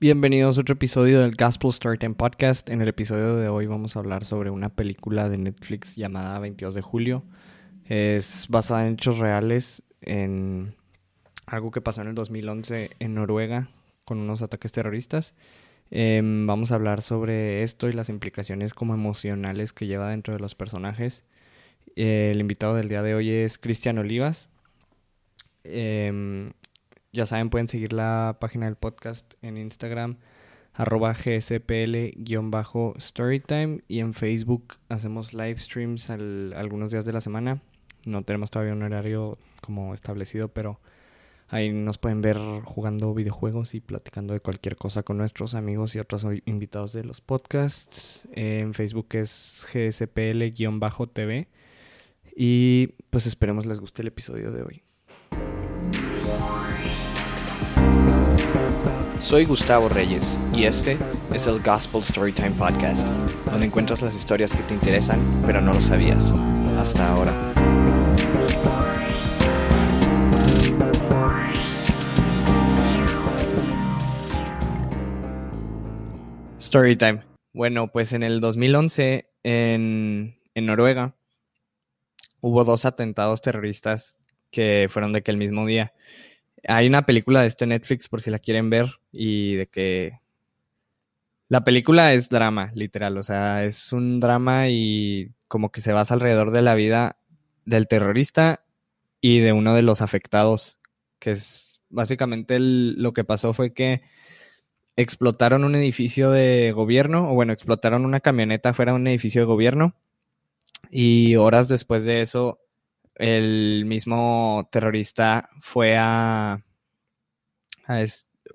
Bienvenidos a otro episodio del Gospel Storytime Podcast. En el episodio de hoy vamos a hablar sobre una película de Netflix llamada 22 de julio. Es basada en hechos reales, en algo que pasó en el 2011 en Noruega con unos ataques terroristas. Em, vamos a hablar sobre esto y las implicaciones como emocionales que lleva dentro de los personajes. el invitado del día de hoy es Cristian Olivas. Em, ya saben, pueden seguir la página del podcast en Instagram, arroba gspl-storytime y en Facebook hacemos live streams algunos días de la semana. No tenemos todavía un horario como establecido, pero ahí nos pueden ver jugando videojuegos y platicando de cualquier cosa con nuestros amigos y otros invitados de los podcasts. en Facebook es gspl-tv y pues esperemos les guste el episodio de hoy. Soy Gustavo Reyes y este es el Gospel Storytime Podcast, donde encuentras las historias que te interesan pero no lo sabías hasta ahora. Storytime. Bueno, pues en el 2011 en, en Noruega hubo dos atentados terroristas que fueron de que el mismo día. Hay una película de esto en Netflix por si la quieren ver y de que la película es drama, literal, o sea, es un drama y como que se basa alrededor de la vida del terrorista y de uno de los afectados, que es básicamente lo que pasó fue que explotaron un edificio de gobierno, o bueno, explotaron una camioneta fuera de un edificio de gobierno y horas después de eso el mismo terrorista fue a,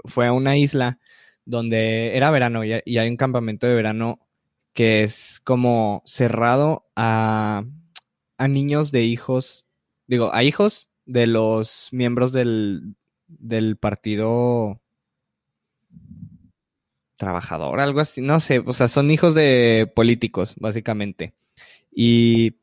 fue a una isla donde era verano y, hay un campamento de verano que es como cerrado a, a niños de hijos, digo, a hijos de los miembros del, del partido trabajador, algo así, no sé, o sea, son hijos de políticos, básicamente. Y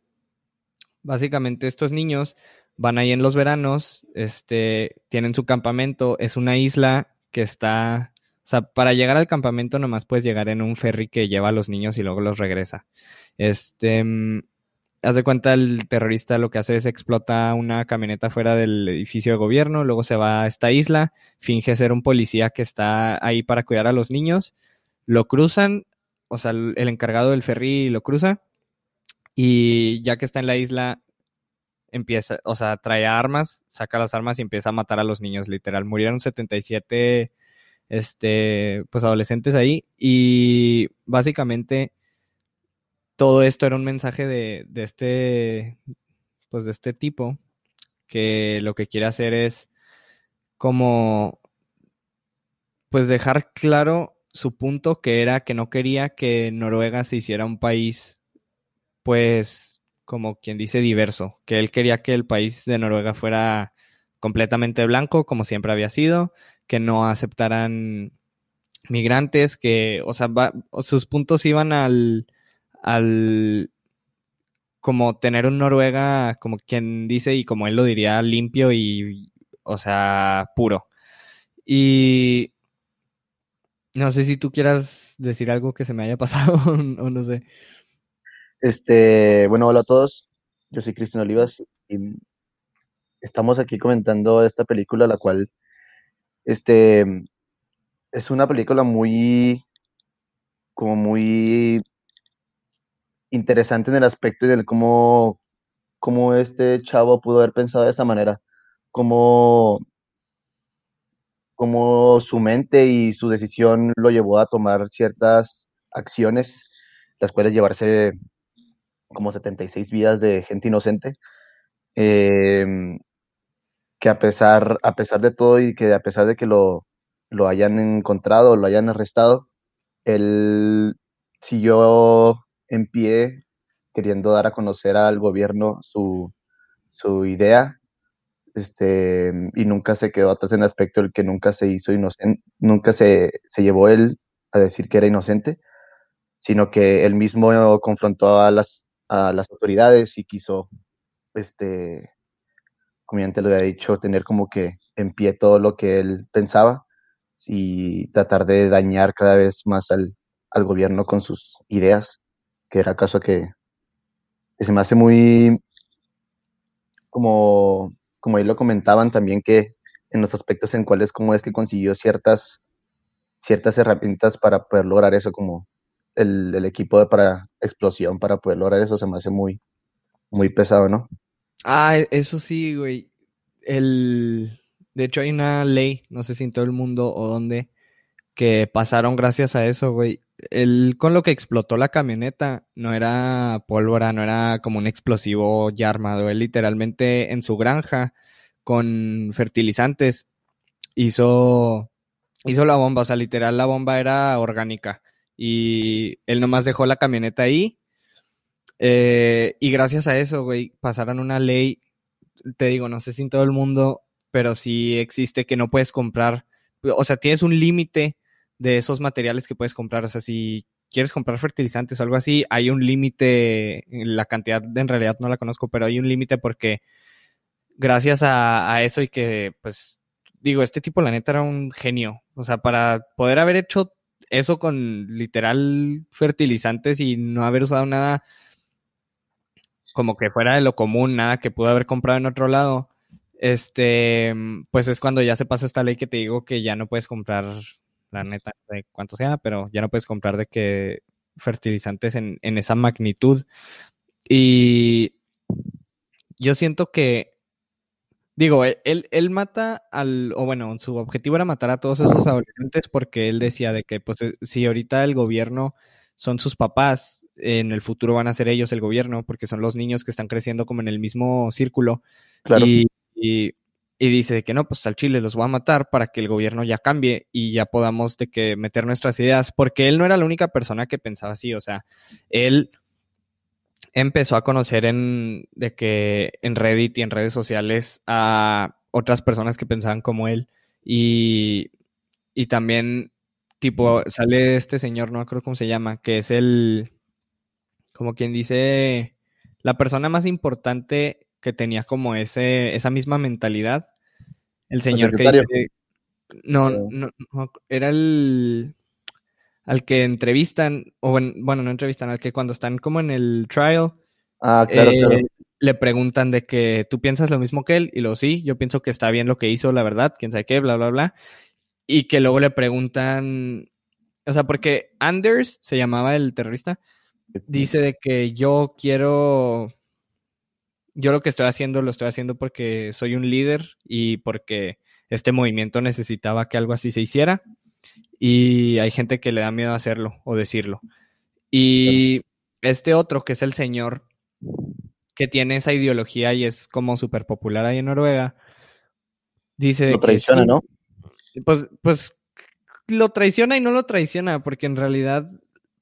básicamente estos niños van ahí en los veranos, este, tienen su campamento, es una isla que está, o sea, para llegar al campamento nomás puedes llegar en un ferry que lleva a los niños y luego los regresa. Este, mm, haz de cuenta el terrorista lo que hace es explota una camioneta fuera del edificio de gobierno, luego se va a esta isla, finge ser un policía que está ahí para cuidar a los niños, lo cruzan, o sea, el encargado del ferry lo cruza y ya que está en la isla, empieza, o sea, trae armas, saca las armas y empieza a matar a los niños, literal. Murieron 77 este, pues adolescentes ahí y básicamente todo esto era un mensaje de, de este, pues de este tipo que lo que quiere hacer es como, pues dejar claro su punto que era que no quería que Noruega se hiciera un país pues, como quien dice, diverso, que él quería que el país de Noruega fuera completamente blanco, como siempre había sido, que no aceptaran migrantes, que, o sea, sus puntos iban al, al, como tener un Noruega, como quien dice, y como él lo diría, limpio y, o sea, puro. Y no sé si tú quieras decir algo que se me haya pasado o no sé. Este, bueno, hola a todos. Yo soy Cristian Olivas y estamos aquí comentando esta película, la cual, este, es una película muy, como muy interesante en el aspecto de cómo, cómo este chavo pudo haber pensado de esa manera, cómo, cómo su mente y su decisión lo llevó a tomar ciertas acciones, las cuales llevarse como 76 vidas de gente inocente, em, que a pesar, a pesar de todo y que a pesar de que lo, lo hayan encontrado, lo hayan arrestado, él siguió en pie queriendo dar a conocer al gobierno su, su idea este, y nunca se quedó atrás en el aspecto del que nunca se hizo inocente, nunca se, se llevó él a decir que era inocente, sino que él mismo confrontó a las, a las autoridades y quiso, este, como ya antes lo había dicho, tener como que en pie todo lo que él pensaba, y tratar de dañar cada vez más al, al gobierno con sus ideas, que era caso que, se me hace muy, como, como ahí lo comentaban también, que en los aspectos en cuales cómo es que consiguió ciertas, ciertas herramientas para poder lograr eso, como el, equipo de para explosión para poder lograr eso, se me hace muy, muy pesado, ¿no? Ah, e, eso sí, güey. El... De hecho, hay una ley, no sé si en todo el mundo o dónde, que pasaron gracias a eso, güey. El, con lo que explotó la camioneta no era pólvora, no era como un explosivo ya armado. Él literalmente en su granja con fertilizantes hizo, hizo la bomba. O sea, literal la bomba era orgánica. Y él nomás dejó la camioneta ahí. Eh, y gracias a eso, güey, pasaron una ley, te digo, no sé si en todo el mundo, pero sí existe que no puedes comprar, o sea, tienes un límite de esos materiales que puedes comprar. O sea, si quieres comprar fertilizantes o algo así, hay un límite, la cantidad en realidad no la conozco, pero hay un límite porque gracias a, a, eso y que, pues, digo, este tipo la neta era un genio. O sea, para poder haber hecho eso con literal fertilizantes y no haber usado nada como que fuera de lo común, nada que pudo haber comprado en otro lado, este, pues es cuando ya se pasa esta ley que te digo que ya no puedes comprar la neta, no sé cuánto sea, pero ya no puedes comprar de que fertilizantes en, en esa magnitud. Y yo siento que, digo, e, él, él mata al, o bueno, su objetivo era matar a todos esos adolescentes porque él decía de que, pues, eh, si ahorita el gobierno son sus papás, en el futuro van a ser ellos el gobierno, porque son los niños que están creciendo como en el mismo círculo. Claro. Y, y, y dice que no, pues al Chile los voy a matar para que el gobierno ya cambie y ya podamos de que meter nuestras ideas, porque él no era la única persona que pensaba así, o sea, él empezó a conocer en de que en Reddit y en redes sociales a otras personas que pensaban como él. Y, y también tipo sale este señor, no creo cómo se llama, que es el como quien dice la persona más importante que tenía como ese, esa misma mentalidad. El señor que dice, no, no, no, era el al que entrevistan, o bueno, bueno, no entrevistan, al que cuando están como en el trial, ah, claro, eh, claro. le preguntan de que tú piensas lo mismo que él, y lo sí, yo pienso que está bien lo que hizo, la verdad, quién sabe qué, bla, bla, bla, y que luego le preguntan, o sea, porque Anders se llamaba el terrorista, dice de que yo quiero yo lo que estoy haciendo lo estoy haciendo porque soy un líder y porque este movimiento necesitaba que algo así se hiciera y hay gente que le da miedo hacerlo o decirlo. Y este otro, que es el señor que tiene esa ideología y es como súper popular ahí en Noruega, dice... Lo traiciona, ¿no? Pues, pues lo traiciona y no lo traiciona, porque en realidad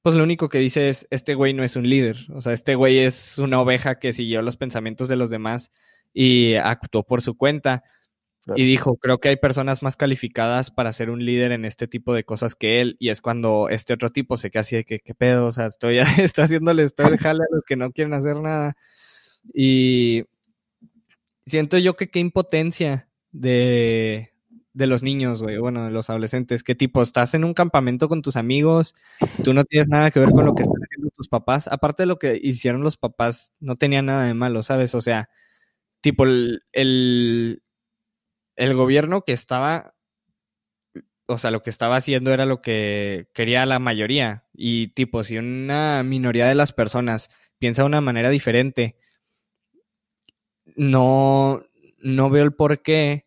pues lo único que dice es, este güey no es un líder, o sea, este güey es una oveja que siguió los pensamientos de los demás y actuó por su cuenta. Y dijo, creo que hay personas más calificadas para ser un líder en este tipo de cosas que él. Y es cuando este otro tipo se queda así de que, ¿qué pedo? O sea, estoy, estoy haciéndole, estoy dejando a los que no quieren hacer nada. Y siento yo que qué impotencia de, de los niños, güey, bueno, de los adolescentes, que tipo, estás en un campamento con tus amigos, tú no tienes nada que ver con lo que están haciendo tus papás, aparte de lo que hicieron los papás, no tenía nada de malo, ¿sabes? O sea, tipo, el, el gobierno que estaba, o sea, lo que estaba haciendo era lo que quería la mayoría, y tipo, si una minoría de las personas piensa de una manera diferente, no, no veo el por qué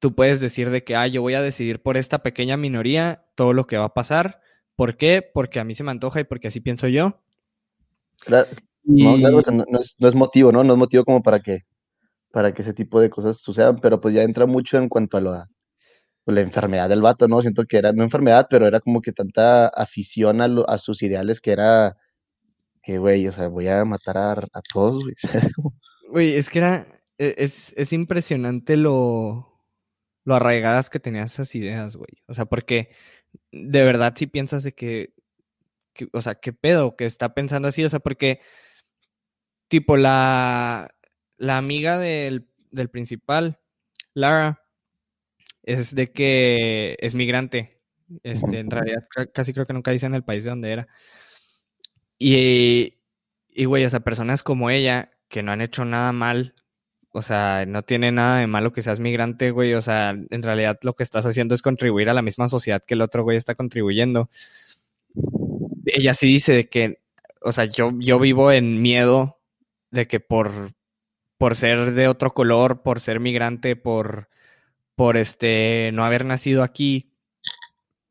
tú puedes decir de que, ah, yo voy a decidir por esta pequeña minoría todo lo que va a pasar. ¿Por qué? Porque a mí se me antoja y porque así pienso yo. Claro, y... no, claro, o sea, no, no, es, no, es, motivo, ¿no? No es motivo como para que, para que ese tipo de cosas sucedan, pero pues ya entra mucho en cuanto a la, a la enfermedad del vato, ¿no? Siento que era, no enfermedad, pero era como que tanta afición a, sus ideales que era, que, güey, o sea, voy a matar a, todos, güey. Güey, es que era, e, es, es impresionante lo, lo arraigadas que tenías esas ideas, güey. O sea, porque de verdad si piensas de que, que, o sea, qué pedo que está pensando así, o sea, porque tipo la, la amiga del, del principal, Lara, es de que es migrante. Este, en realidad, casi creo que nunca dice en el país de donde era. Y, y, güey, o sea, personas como ella, que no han hecho nada mal, o sea, no tiene nada de malo que seas migrante, güey, o sea, en realidad lo que estás haciendo es contribuir a la misma sociedad que el otro güey está contribuyendo. Ella sí dice de que, o sea, yo, yo vivo en miedo de que por, por ser de otro color, por ser migrante, por, por este, no haber nacido aquí,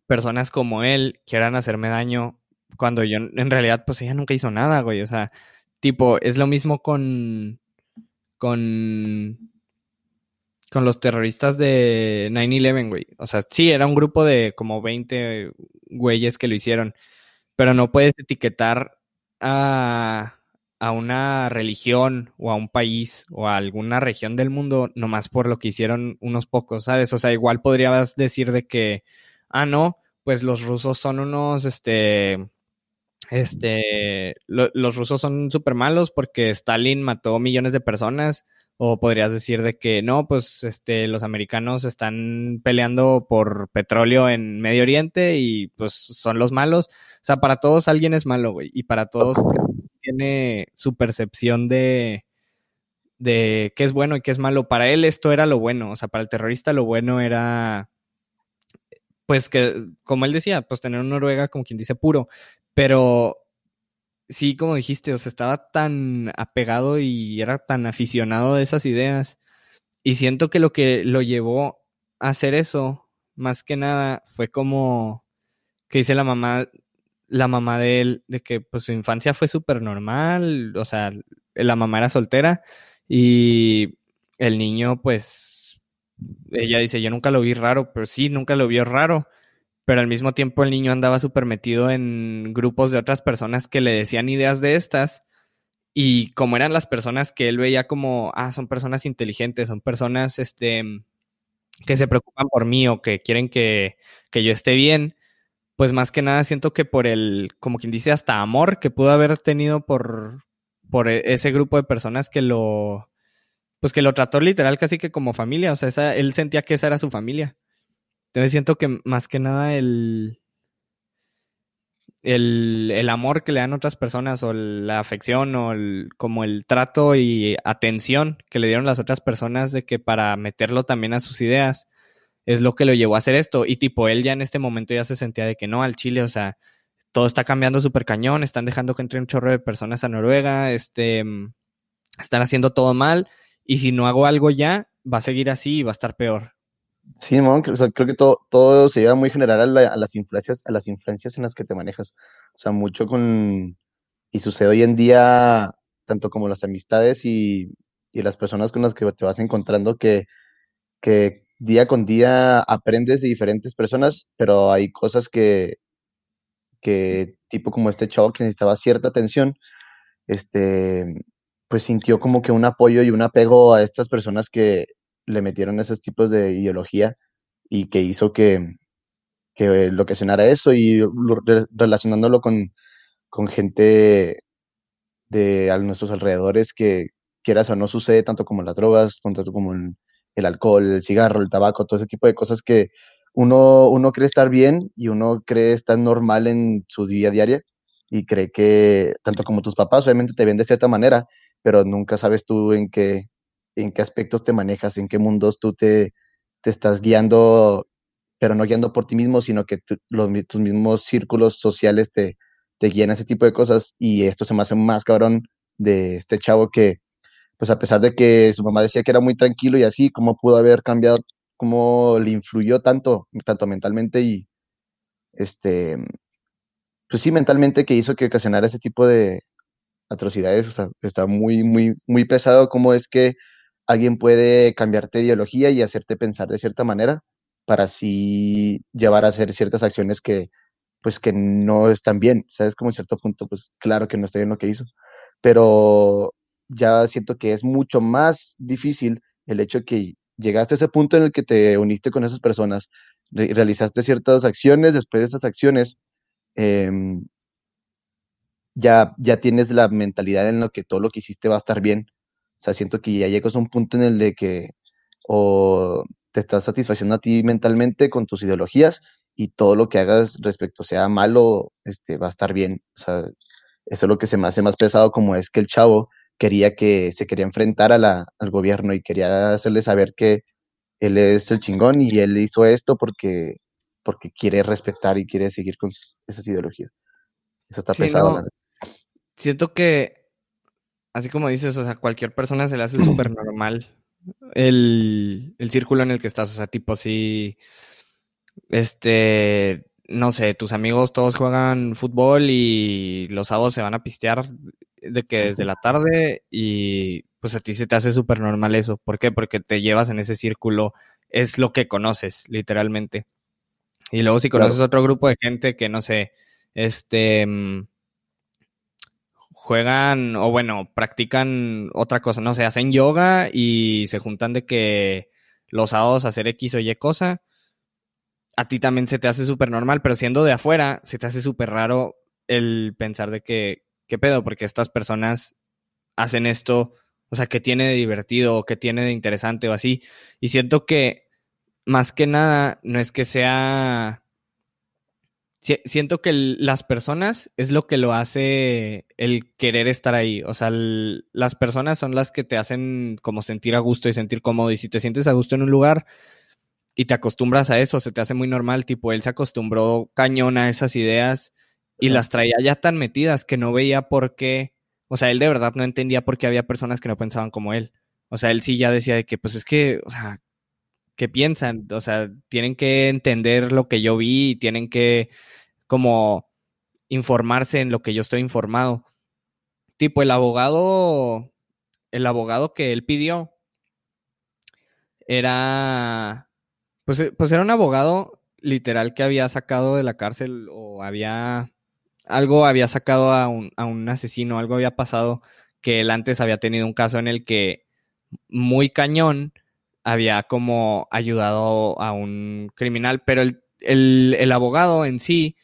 personas como él quieran hacerme daño cuando yo en realidad pues ella nunca hizo nada, güey, o sea, tipo, es lo mismo con con con los terroristas de 9/11, güey. O sea, sí, era un grupo de como 20 güeyes que lo hicieron, pero no puedes etiquetar a a una religión o a un país o a alguna región del mundo nomás por lo que hicieron unos pocos, ¿sabes? O sea, igual podrías decir de que, ah, no, pues los rusos son unos, este, este, los rusos son súper malos porque Stalin mató millones de personas. O podrías decir de que no, pues este, los americanos están peleando por petróleo en Medio Oriente y pues son los malos. O sea, para todos alguien es malo, güey. Y para todos tiene su percepción de, de qué es bueno y qué es malo. Para él esto era lo bueno, o sea, para el terrorista lo bueno era, pues que, como él decía, pues tener una Noruega como quien dice puro, pero sí, como dijiste, o sea, estaba tan apegado y era tan aficionado de esas ideas. Y siento que lo que lo llevó a hacer eso, más que nada, fue como que dice la mamá la mamá de él, de que pues su infancia fue súper normal, o sea, la mamá era soltera y el niño pues, ella dice, yo nunca lo vi raro, pero sí, nunca lo vio raro, pero al mismo tiempo el niño andaba súper metido en grupos de otras personas que le decían ideas de estas y como eran las personas que él veía como, ah, son personas inteligentes, son personas, este, que se preocupan por mí o que quieren que, que yo esté bien, pues más que nada siento que por el, como quien dice, hasta amor que pudo haber tenido por, por e, ese grupo de personas que lo, pues que lo trató literal casi que como familia, o sea, él sentía que esa era su familia. Entonces siento que más que nada el, el, el amor que le dan otras personas o la afección o el, como el trato y atención que le dieron las otras personas de que para meterlo también a sus ideas, es lo que lo llevó a hacer esto. Y tipo, él ya en este momento ya se sentía de que no, al Chile, o sea, todo está cambiando súper cañón, están dejando que entre un chorro de personas a Noruega, este, mm, están haciendo todo mal, y si no hago algo ya, va a seguir así y va a estar peor. Sí, o sea, creo que todo, todo se lleva muy general a, las influencias, a las influencias en las que te manejas. O sea, mucho con, y sucede hoy en día, tanto como las amistades y, y las personas con las que te vas encontrando que, que día con día aprendes de diferentes personas, pero hay cosas que, que tipo como este chavo que necesitaba cierta atención, este, pues sintió como que un apoyo y un apego a estas personas que le metieron esos tipos de ideología y que hizo que, que lo que sonara eso y relacionándolo con, con gente de a nuestros alrededores que quieras o no sucede tanto como las drogas, tanto como en el alcohol, el cigarro, el tabaco, todo ese tipo de cosas que uno, uno cree estar bien y uno cree estar normal en su día a día y cree que, tanto como tus papás, obviamente te ven de cierta manera, pero nunca sabes tú en qué, en qué aspectos te manejas, en qué mundos tú te, te estás guiando, pero no guiando por ti mismo, sino que los, tus mismos círculos sociales te, te guían a ese tipo de cosas y esto se me hace más cabrón de este chavo que pues a pesar de que su mamá decía que era muy tranquilo y así, cómo pudo haber cambiado, cómo le influyó tanto, tanto mentalmente y, este, pues sí, mentalmente que hizo que ocasionara ese tipo de atrocidades, o sea, está muy, muy, muy pesado cómo es que alguien puede cambiarte de ideología y hacerte pensar de cierta manera para así llevar a hacer ciertas acciones que, pues, que no están bien, ¿sabes? Como en cierto punto, pues, claro que no está bien lo que hizo, pero ya siento que es mucho más difícil el hecho que llegaste a ese punto en el que te uniste con esas personas, realizaste ciertas acciones, después de esas acciones, em, ya, ya tienes la mentalidad en lo que todo lo que hiciste va a estar bien. O sea, siento que ya llegas a un punto en el de que o te estás satisfaciendo a ti mentalmente con tus ideologías y todo lo que hagas respecto sea malo, este, va a estar bien. Eso es lo que se me hace más pesado, como es que el chavo quería que se quería enfrentar a la, al gobierno y quería hacerle saber que él es el chingón y él hizo esto porque, porque quiere respetar y quiere seguir con esas ideologías. Eso está pesado. Siento que, así como dices, o sea, cualquier persona se le hace súper normal el, el círculo en el que estás. O sea, tipo, si, este, no sé, tus amigos todos juegan fútbol y los sábados se van a pistear de que desde la tarde y pues a ti se te hace súper normal eso. ¿Por qué? Porque te llevas en ese círculo, es lo que conoces, literalmente. Y luego si conoces otro grupo de gente que, no sé, este, mm, juegan o bueno, practican otra cosa, no sé, hacen yoga y se juntan de que los sábados hacer X o Y cosa, a ti también se te hace súper normal, pero siendo de afuera, se te hace súper raro el pensar de que, ¿qué pedo? Porque estas personas hacen esto, o sea, ¿qué tiene de divertido o qué tiene de interesante o así? Y siento que más que nada no es que sea... Siento que las personas es lo que lo hace el querer estar ahí. O sea, las personas son las que te hacen como sentir a gusto y sentir cómodo. Y si te sientes a gusto en un lugar y te acostumbras a eso, se te hace muy normal. Tipo, él se acostumbró cañón a esas ideas y las traía ya tan metidas que no veía por qué o sea, él de verdad no entendía por qué había personas que no pensaban como él. O sea, él sí ya decía de que, pues es que, o sea, ¿qué piensan? O sea, tienen que entender lo que yo vi y tienen que como informarse en lo que yo estoy informado. Tipo, el abogado, el abogado que él pidió era, pues, pues era un abogado literal que había sacado de la cárcel o había algo había sacado a un, a un asesino, algo había pasado que él antes había tenido un caso en el que muy cañón había como ayudado a un criminal, pero el, el, abogado en sí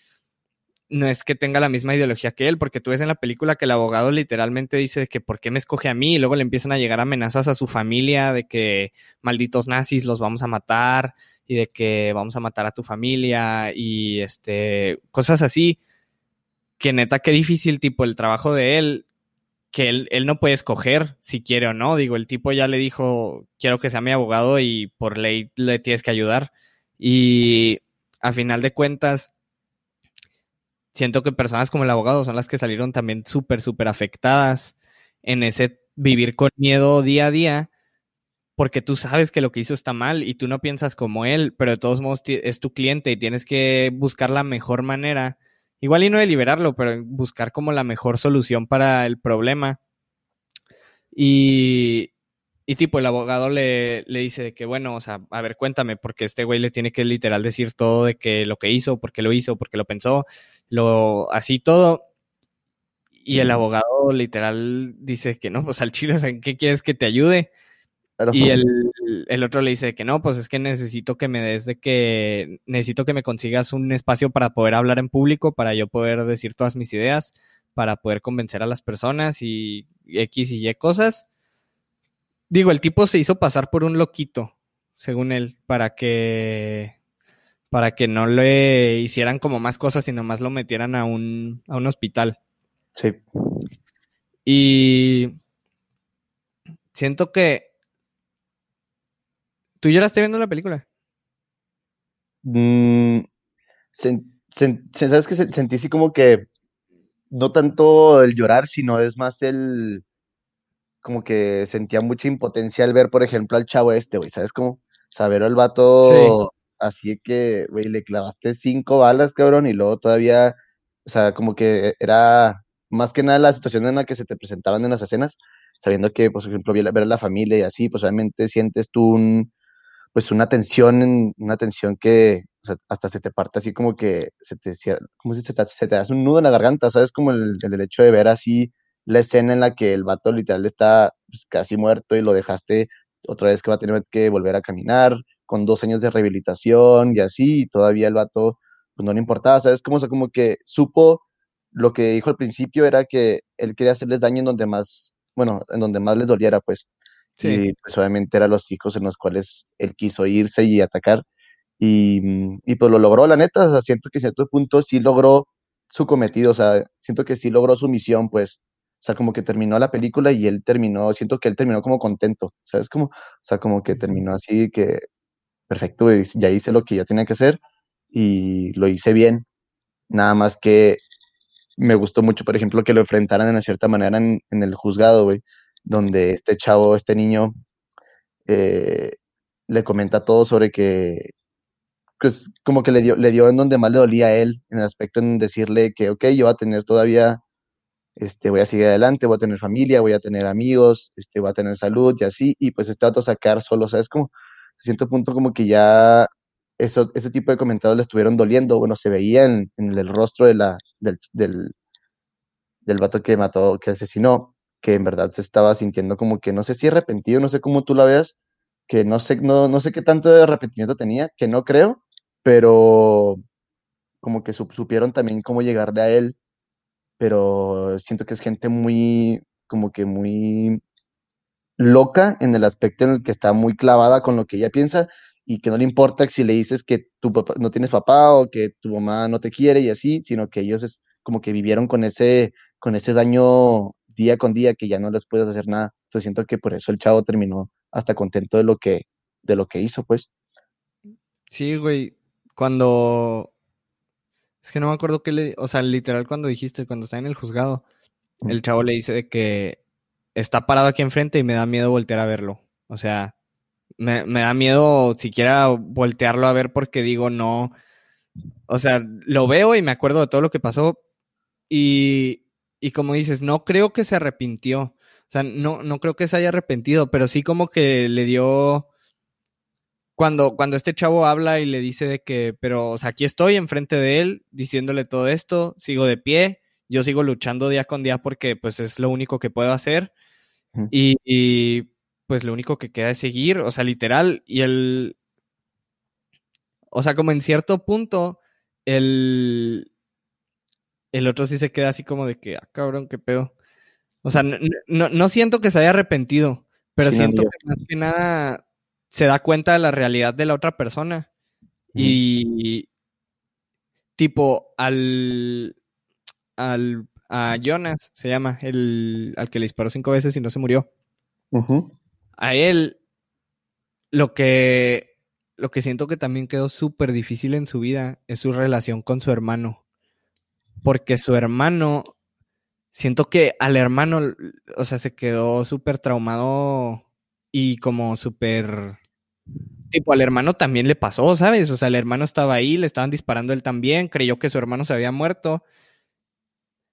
no es que tenga la misma ideología que él, porque tú ves en la película que el abogado literalmente dice que por qué me escoge a mí y luego le empiezan a llegar amenazas a su familia de que malditos nazis los vamos a matar y de que vamos a matar a tu familia y este cosas así que neta, qué difícil, tipo, el trabajo de él, que él, él no puede escoger si quiere o no. Digo, el tipo ya le dijo, quiero que sea mi abogado y por ley le tienes que ayudar. Y a final de cuentas, siento que personas como el abogado son las que salieron también súper, súper afectadas en ese vivir con miedo día a día, porque tú sabes que lo que hizo está mal y tú no piensas como él, pero de todos modos es tu cliente y tienes que buscar la mejor manera igual y no de liberarlo, pero buscar como la mejor solución para el problema. Y, y tipo, el abogado le, le dice que, bueno, o sea, a ver, cuéntame, porque este güey le tiene que literal decir todo de que lo que hizo, por qué lo hizo, por qué lo pensó, lo, así todo. Y el abogado literal dice que no, pues al chile, ¿en qué quieres que te ayude? Y el, el, otro le dice que no, pues es que necesito que me des de que necesito que me consigas un espacio para poder hablar en público, para yo poder decir todas mis ideas, para poder convencer a las personas y X y Y cosas. Digo, el tipo se hizo pasar por un loquito, según él, para que para que no le hicieran como más cosas, sino más lo metieran a un, a un hospital. Sí. Y siento que ¿Tú lloraste viendo la película? Mm, ¿Sabes que Sentí así como que no tanto el llorar, sino es más el como que sentía mucha impotencia al ver, por ejemplo, al chavo este, güey, ¿sabes cómo? Saber al vato así que, güey, le clavaste cinco balas, cabrón, y luego todavía, o sea, como que era más que nada la situación en la que se te presentaban en las escenas, sabiendo que, por ejemplo, ver a la familia y así, pues obviamente sientes tú un, pues una tensión, una tensión que hasta se te parte así como que se te, como si se te, hace un nudo en la garganta, ¿sabes? Como el, el, hecho de ver así la escena en la que el vato literal está pues, casi muerto y lo dejaste otra vez que va a tener que volver a caminar con dos años de rehabilitación y así, y todavía el vato pues no le importaba, ¿sabes? Como, como que supo lo que dijo al principio era que él quería hacerles daño en donde más, bueno, en donde más les doliera, pues Y pues obviamente eran los hijos en los cuales él quiso irse y atacar. Y, y pues lo logró, la neta, o sea, siento que a cierto punto sí logró su cometido, o sea, siento que sí logró su misión, pues, o sea, como que terminó la película y él terminó, siento que él terminó como contento, ¿sabes? Como, o sea, como que terminó así que, perfecto, ya hice lo que yo tenía que hacer y lo hice bien, nada más que me gustó mucho, por ejemplo, que lo enfrentaran de una cierta manera en, el juzgado, güey, donde este chavo, este niño, eh, le comenta todo sobre que, pues, como que le dio, le dio en donde más le dolía a él, en el aspecto en decirle que, ok, yo voy a tener todavía, este, voy a seguir adelante, voy a tener familia, voy a tener amigos, este, voy a tener salud y así, y pues este a sacar solo, ¿sabes? Como, a cierto punto como que ya eso, ese tipo de comentarios le estuvieron doliendo, bueno, se veía en, el rostro de la, del, del, del vato que mató, que asesinó, que en verdad se estaba sintiendo como que no sé si arrepentido, no sé cómo tú la veas, que no sé, no, no sé qué tanto de arrepentimiento tenía, que no creo, pero como que supieron también cómo llegarle a él, pero siento que es gente muy, como que muy loca en el aspecto en el que está muy clavada con lo que ella piensa y que no le importa si le dices que tu papá no tienes papá o que tu mamá no te quiere y así, sino que ellos es como que vivieron con ese con ese daño día con día que ya no les puedes hacer nada. Entonces siento que por eso el chavo terminó hasta contento de lo que de lo que hizo, pues. Sí, güey, cuando es que no me acuerdo qué le, o sea, literal cuando dijiste cuando está en el juzgado, el chavo le dice de que está parado aquí enfrente y me da miedo voltear a verlo. O sea, me, da miedo siquiera voltearlo a ver porque digo, no. O sea, lo veo y me acuerdo de todo lo que pasó. Y, y como dices, no creo que se arrepintió. O sea, no, no creo que se haya arrepentido, pero sí como que le dio. Cuando, cuando este chavo habla y le dice de que, pero, o sea, aquí estoy enfrente de él, diciéndole todo esto, sigo de pie, yo sigo luchando día con día porque pues es lo único que puedo hacer. y, pues lo único que queda es seguir, o sea, literal, y el, o sea, como en cierto punto, el, el otro sí se queda así como de que, ah, cabrón, qué pedo. O sea, no, siento que se haya arrepentido, pero siento que más que nada se da cuenta de la realidad de la otra persona. Y tipo, al, al, a Jonas, se llama, el, al que le disparó cinco veces y no se murió a él lo que, lo que siento que también quedó súper difícil en su vida es su relación con su hermano. Porque su hermano, siento que al hermano, o sea, se quedó súper traumado y como súper... Tipo, al hermano también le pasó, ¿sabes? O sea, el hermano estaba ahí, le estaban disparando él también, creyó que su hermano se había muerto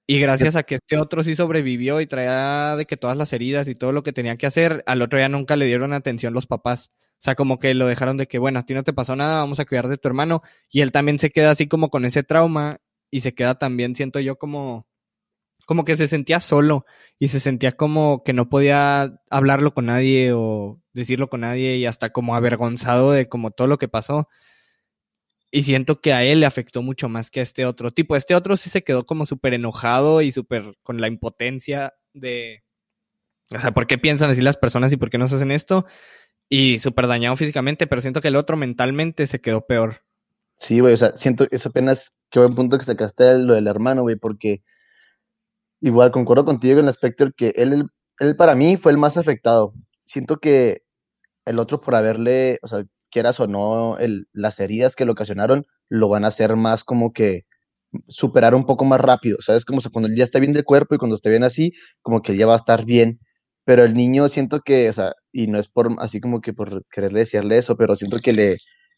y gracias a que este otro sí sobrevivió y traía de que todas las heridas y todo lo que tenía que hacer, al otro ya nunca le dieron atención los papás. O sea, como que lo dejaron de que, bueno, a ti no te pasó nada, vamos a cuidar de tu hermano. Y él también se queda así como con ese trauma y se queda también, siento yo, como, como que se sentía solo y se sentía como que no podía hablarlo con nadie o decirlo con nadie y hasta como avergonzado de como todo lo que pasó. Y siento que a él le afectó mucho más que a este otro. Tipo, este otro sí se quedó como súper enojado y súper con la impotencia de... O sea, ¿por qué piensan así las personas y por qué no se hacen esto? Y súper dañado físicamente, pero siento que el otro mentalmente se quedó peor. Sí, güey, o sea, siento eso apenas qué buen punto que sacaste lo del hermano, güey, porque igual concuerdo contigo en el aspecto de que él, él para mí fue el más afectado. Siento que el otro por haberle, o sea, quieras o no, el, las heridas que le ocasionaron lo van a hacer más como que superar un poco más rápido, ¿sabes? Como cuando ya está bien de cuerpo y cuando esté bien así, como que ya va a estar bien. Pero el niño siento que, o sea, y no es por así como que por quererle decirle eso, pero siento que le,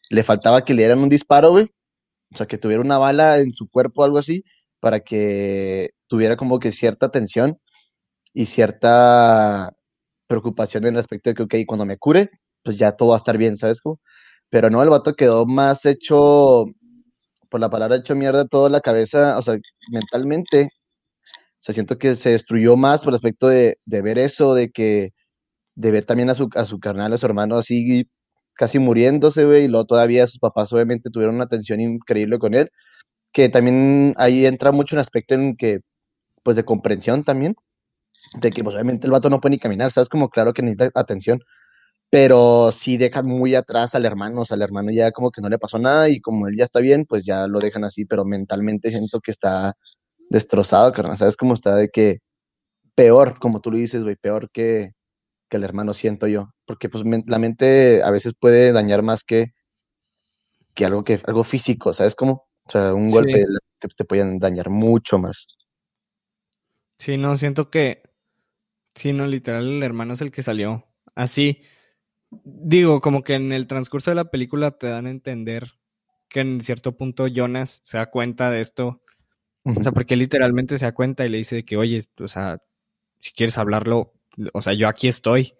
le faltaba que le dieran un disparo, güey. O sea, que tuviera una bala en su cuerpo o algo así, para que tuviera como que cierta tensión y cierta preocupación en el aspecto de que, ok, cuando me cure, pues ya todo va a estar bien, ¿sabes? Cómo? Pero no, el vato quedó más hecho, por la palabra hecho mierda, toda la cabeza, o sea, mentalmente. O sea, siento que se destruyó más por el aspecto de, ver eso, de que, de ver también a su, a su carnal, a su hermano así casi muriéndose, güey, y luego todavía sus papás obviamente tuvieron una atención increíble con él, que también ahí entra mucho un aspecto en que, pues de comprensión también, de que pues obviamente el vato no puede ni caminar, ¿sabes? Como claro que necesita atención, pero sí dejan muy atrás al hermano, o sea, al hermano ya como que no le pasó nada y como él ya está bien, pues ya lo dejan así, pero mentalmente siento que está destrozado, carnal, ¿sabes? Como está de que peor, como tú lo dices, güey, peor que, que el hermano siento yo, porque pues la mente a veces puede dañar más que, que algo que algo físico, ¿sabes cómo? O sea, un golpe te, te pueden dañar mucho más. Sí, no, siento que, sí, no, literal, el hermano es el que salió. Así, digo, como que en el transcurso de la película te dan a entender que en cierto punto Jonas se da cuenta de esto. O sea, porque literalmente se da cuenta y le dice que, oye, o sea, si quieres hablarlo, o sea, yo aquí estoy.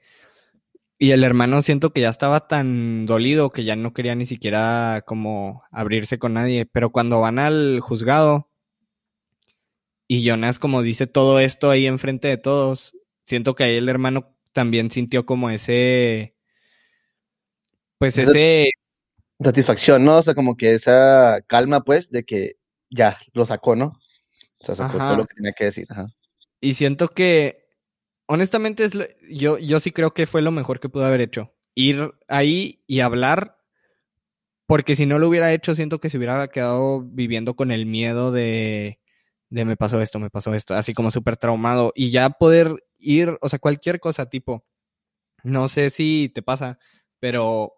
Y el hermano siento que ya estaba tan dolido que ya no quería ni siquiera como abrirse con nadie. Pero cuando van al juzgado y Jonas como dice todo esto ahí enfrente de todos, siento que ahí el hermano también sintió como ese, pues ese... Satisfacción, ¿no? O sea, como que esa calma, pues, de que ya lo sacó, ¿no? O sea, sacó todo lo que tenía que decir. Ajá. Y siento que, honestamente, es yo, yo sí creo que fue lo mejor que pudo haber hecho. Ir ahí y hablar, porque si no lo hubiera hecho, siento que se hubiera quedado viviendo con el miedo de, de me pasó esto, me pasó esto, así como súper traumado. Y ya poder ir, o sea, cualquier cosa tipo, no sé si te pasa, pero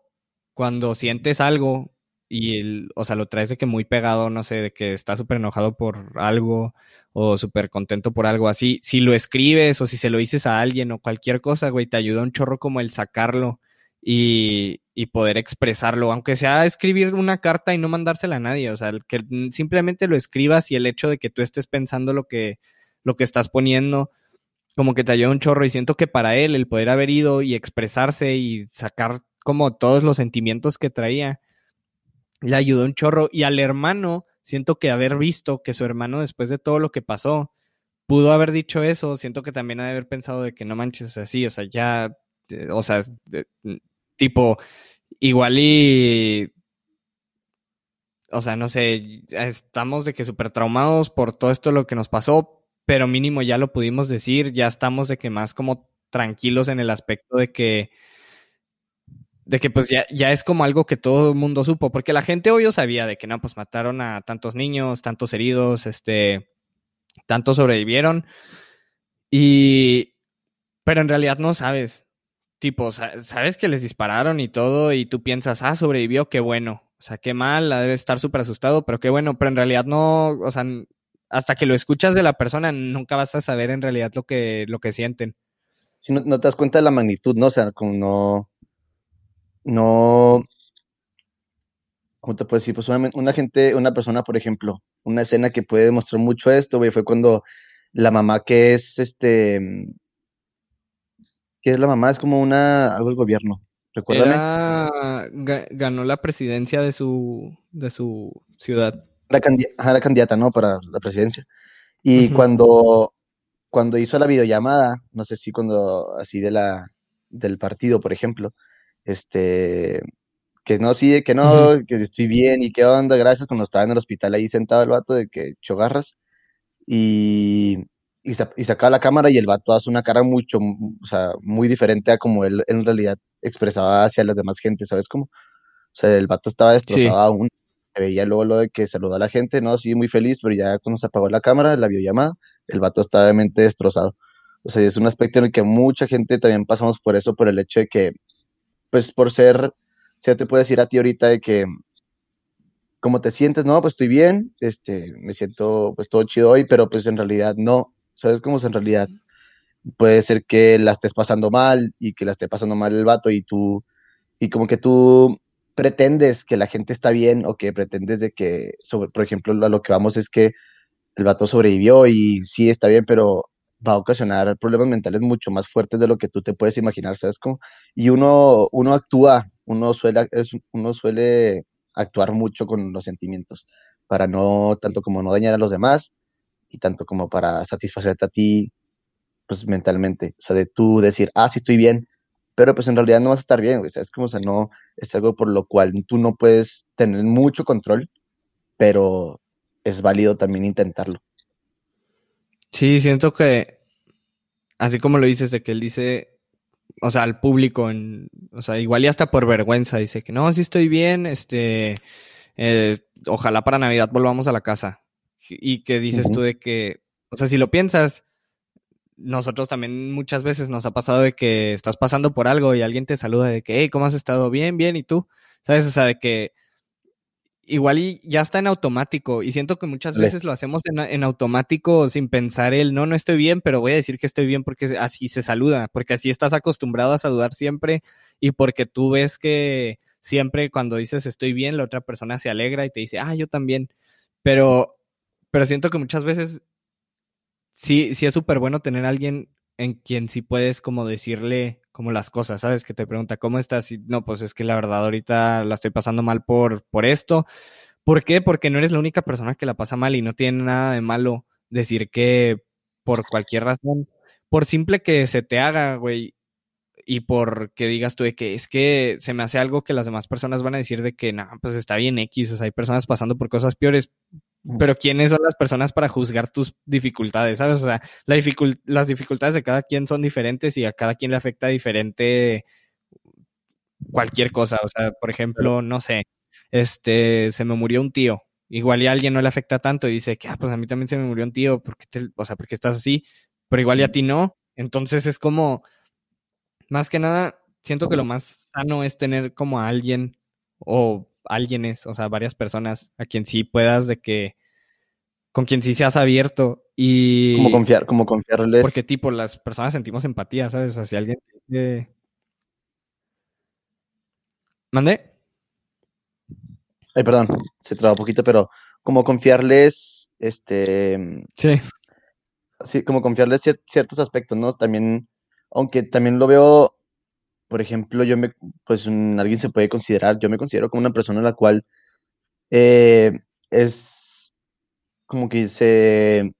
cuando sientes algo y, el, o sea, lo traes de que muy pegado, no sé, de que estás súper enojado por algo o súper contento por algo así, si lo escribes o si se lo dices a alguien o cualquier cosa, güey, te ayuda un chorro como el sacarlo y, y poder expresarlo, aunque sea escribir una carta y no mandársela a nadie, o sea, que simplemente lo escribas y el hecho de que tú estés pensando lo que, lo que estás poniendo, como que te ayuda un chorro y siento que para él el poder haber ido y expresarse y sacar como todos los sentimientos que traía, le ayudó un chorro y al hermano, siento que haber visto que su hermano después de todo lo que pasó, pudo haber dicho eso, siento que también ha de haber pensado de que no manches así, o sea, ya, eh, o sea, tipo, igual y o sea, no sé, estamos de que súper traumados por todo esto lo que nos pasó, pero mínimo ya lo pudimos decir, ya estamos de que más como tranquilos en el aspecto de que de que pues ya, ya es como algo que todo el mundo supo, porque la gente hoy sabía de que no, pues mataron a tantos niños, tantos heridos, este, tantos sobrevivieron, y, pero en realidad no sabes, tipo, sabes que les dispararon y todo, y tú piensas, ah, sobrevivió, qué bueno, o sea, qué mal, debe estar súper asustado, pero qué bueno, pero en realidad no, o sea, hasta que lo escuchas de la persona, nunca vas a saber en realidad lo que, lo que sienten. Si no, no te das cuenta de la magnitud, ¿no? O sea, como no no, ¿cómo te puedo decir? Pues una, gente, una persona, por ejemplo, una escena que puede demostrar mucho esto, güey, fue cuando la mamá que es, este, ¿qué es la mamá? Es como una, algo del gobierno, recuérdame. ganó la presidencia de su, de su ciudad. La, la candidata, ¿no? Para la presidencia. Y cuando, cuando hizo la videollamada, no sé si cuando, así de la, del partido, por ejemplo, este, que no, sí, que no, que estoy bien y qué onda, gracias, cuando estaba en el hospital ahí sentado el vato de que chogarras y, y, sacaba la cámara y el vato hace una cara mucho, o sea, muy diferente a como él en realidad expresaba hacia las demás gente, ¿sabes cómo? O sea, el vato estaba destrozado aún, veía luego lo de que saludó a la gente, no, sí, muy feliz, pero ya cuando se apagó la cámara, la videollamada, el vato estaba obviamente destrozado. O sea, es un aspecto en el que mucha gente también pasamos por eso, por el hecho de que pues por ser, si te puedo decir a ti ahorita de que, ¿cómo te sientes? No, pues estoy bien, este, me siento pues todo chido hoy, pero pues en realidad no, ¿sabes cómo es en realidad? Puede ser que la estés pasando mal y que la esté pasando mal el vato y tú, y como que tú pretendes que la gente está bien o que pretendes de que, sobre, por ejemplo, a lo que vamos es que el vato sobrevivió y sí está bien, pero va a ocasionar problemas mentales mucho más fuertes de lo que tú te puedes imaginar, ¿sabes cómo? Y uno, uno actúa, uno suele, uno suele actuar mucho con los sentimientos, para no, tanto como no dañar a los demás, y tanto como para satisfacerte a ti, pues mentalmente, o sea, de tú decir, ah, sí estoy bien, pero pues en realidad no vas a estar bien, güey, ¿sabes? Como, o sea, no, es algo por lo cual tú no puedes tener mucho control, pero es válido también intentarlo. Sí, siento que así como lo dices, de que él dice, o sea, al público, en, o sea, igual y hasta por vergüenza, dice que no, sí estoy bien, este, eh, ojalá para Navidad volvamos a la casa. Y que dices tú de que, o sea, si lo piensas, nosotros también muchas veces nos ha pasado de que estás pasando por algo y alguien te saluda de que, hey, ¿cómo has estado? Bien, bien, ¿y tú? ¿Sabes? O sea, de que igual y ya está en automático y siento que muchas veces lo hacemos en, automático sin pensar el no, no estoy bien, pero voy a decir que estoy bien porque así se saluda, porque así estás acostumbrado a saludar siempre y porque tú ves que siempre cuando dices estoy bien, la otra persona se alegra y te dice, ah, yo también, pero, pero siento que muchas veces sí, sí es súper bueno tener a alguien en quien sí puedes como decirle como las cosas, ¿sabes? Que te pregunta, ¿cómo estás? Y no, pues es que la verdad ahorita la estoy pasando mal por, por esto. ¿Por qué? Porque no eres la única persona que la pasa mal y no tiene nada de malo decir que por cualquier razón, por simple que se te haga, güey, y por que digas tú de que es que se me hace algo que las demás personas van a decir de que, no, pues está bien X, o sea, hay personas pasando por cosas peores, pero ¿quiénes son las personas para juzgar tus dificultades? ¿Sabes? O sea, las dificultades de cada quien son diferentes y a cada quien le afecta diferente cualquier cosa. O sea, por ejemplo, no sé, este, se me murió un tío. Igual y a alguien no le afecta tanto y dice que, ah, pues a mí también se me murió un tío, porque o sea, porque estás así, pero igual y a ti no. Entonces es como, más que nada, siento que lo más sano es tener como a alguien o alguienes, o sea, varias personas a quien sí puedas de que con quien sí seas abierto y como confiar, como confiarles. Porque tipo las personas sentimos empatía, ¿sabes? O sea, si alguien ¿Mande? Ay, perdón, se traba un poquito, pero como confiarles este Sí. Sí, como confiarles ciertos aspectos, ¿no? También aunque también lo veo por ejemplo, yo me, pues alguien se puede considerar, yo me considero como una persona la cual eh, es como que se,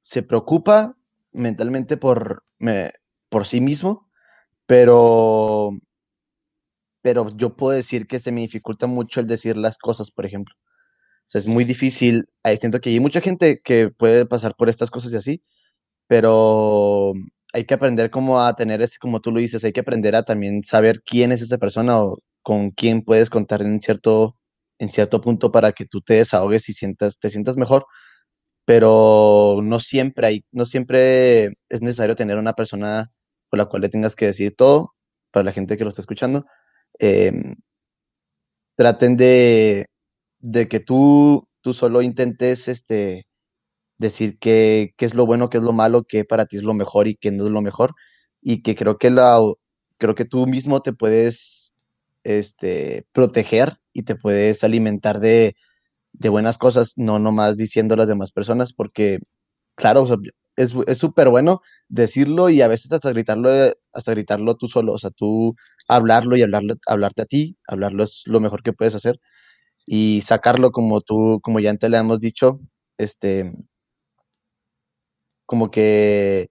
se preocupa mentalmente por, me, por sí mismo, pero, pero yo puedo decir que se me dificulta mucho el decir las cosas, por ejemplo. O sea, es muy difícil. Siento que hay mucha gente que puede pasar por estas cosas y así, pero hay que aprender como a tener ese, como tú lo dices, hay que aprender a también saber quién es esa persona o con quién puedes contar en cierto, en cierto punto para que tú te desahogues y sientas, te sientas mejor. Pero no siempre hay, no siempre es necesario tener una persona con la cual le tengas que decir todo, para la gente que lo está escuchando. Em, traten de, de que tú, tú solo intentes este, decir qué, qué es lo bueno, qué es lo malo, qué para ti es lo mejor y qué no es lo mejor. Y que creo que, la, creo que tú mismo te puedes este, proteger y te puedes alimentar de, de buenas cosas, no nomás diciendo a las demás personas, porque, claro, es súper bueno decirlo y a veces hasta gritarlo, hasta gritarlo tú solo, o sea, tú hablarlo y hablarlo, hablarte a ti, hablarlo es lo mejor que puedes hacer y sacarlo como tú, como ya antes le hemos dicho, este, como que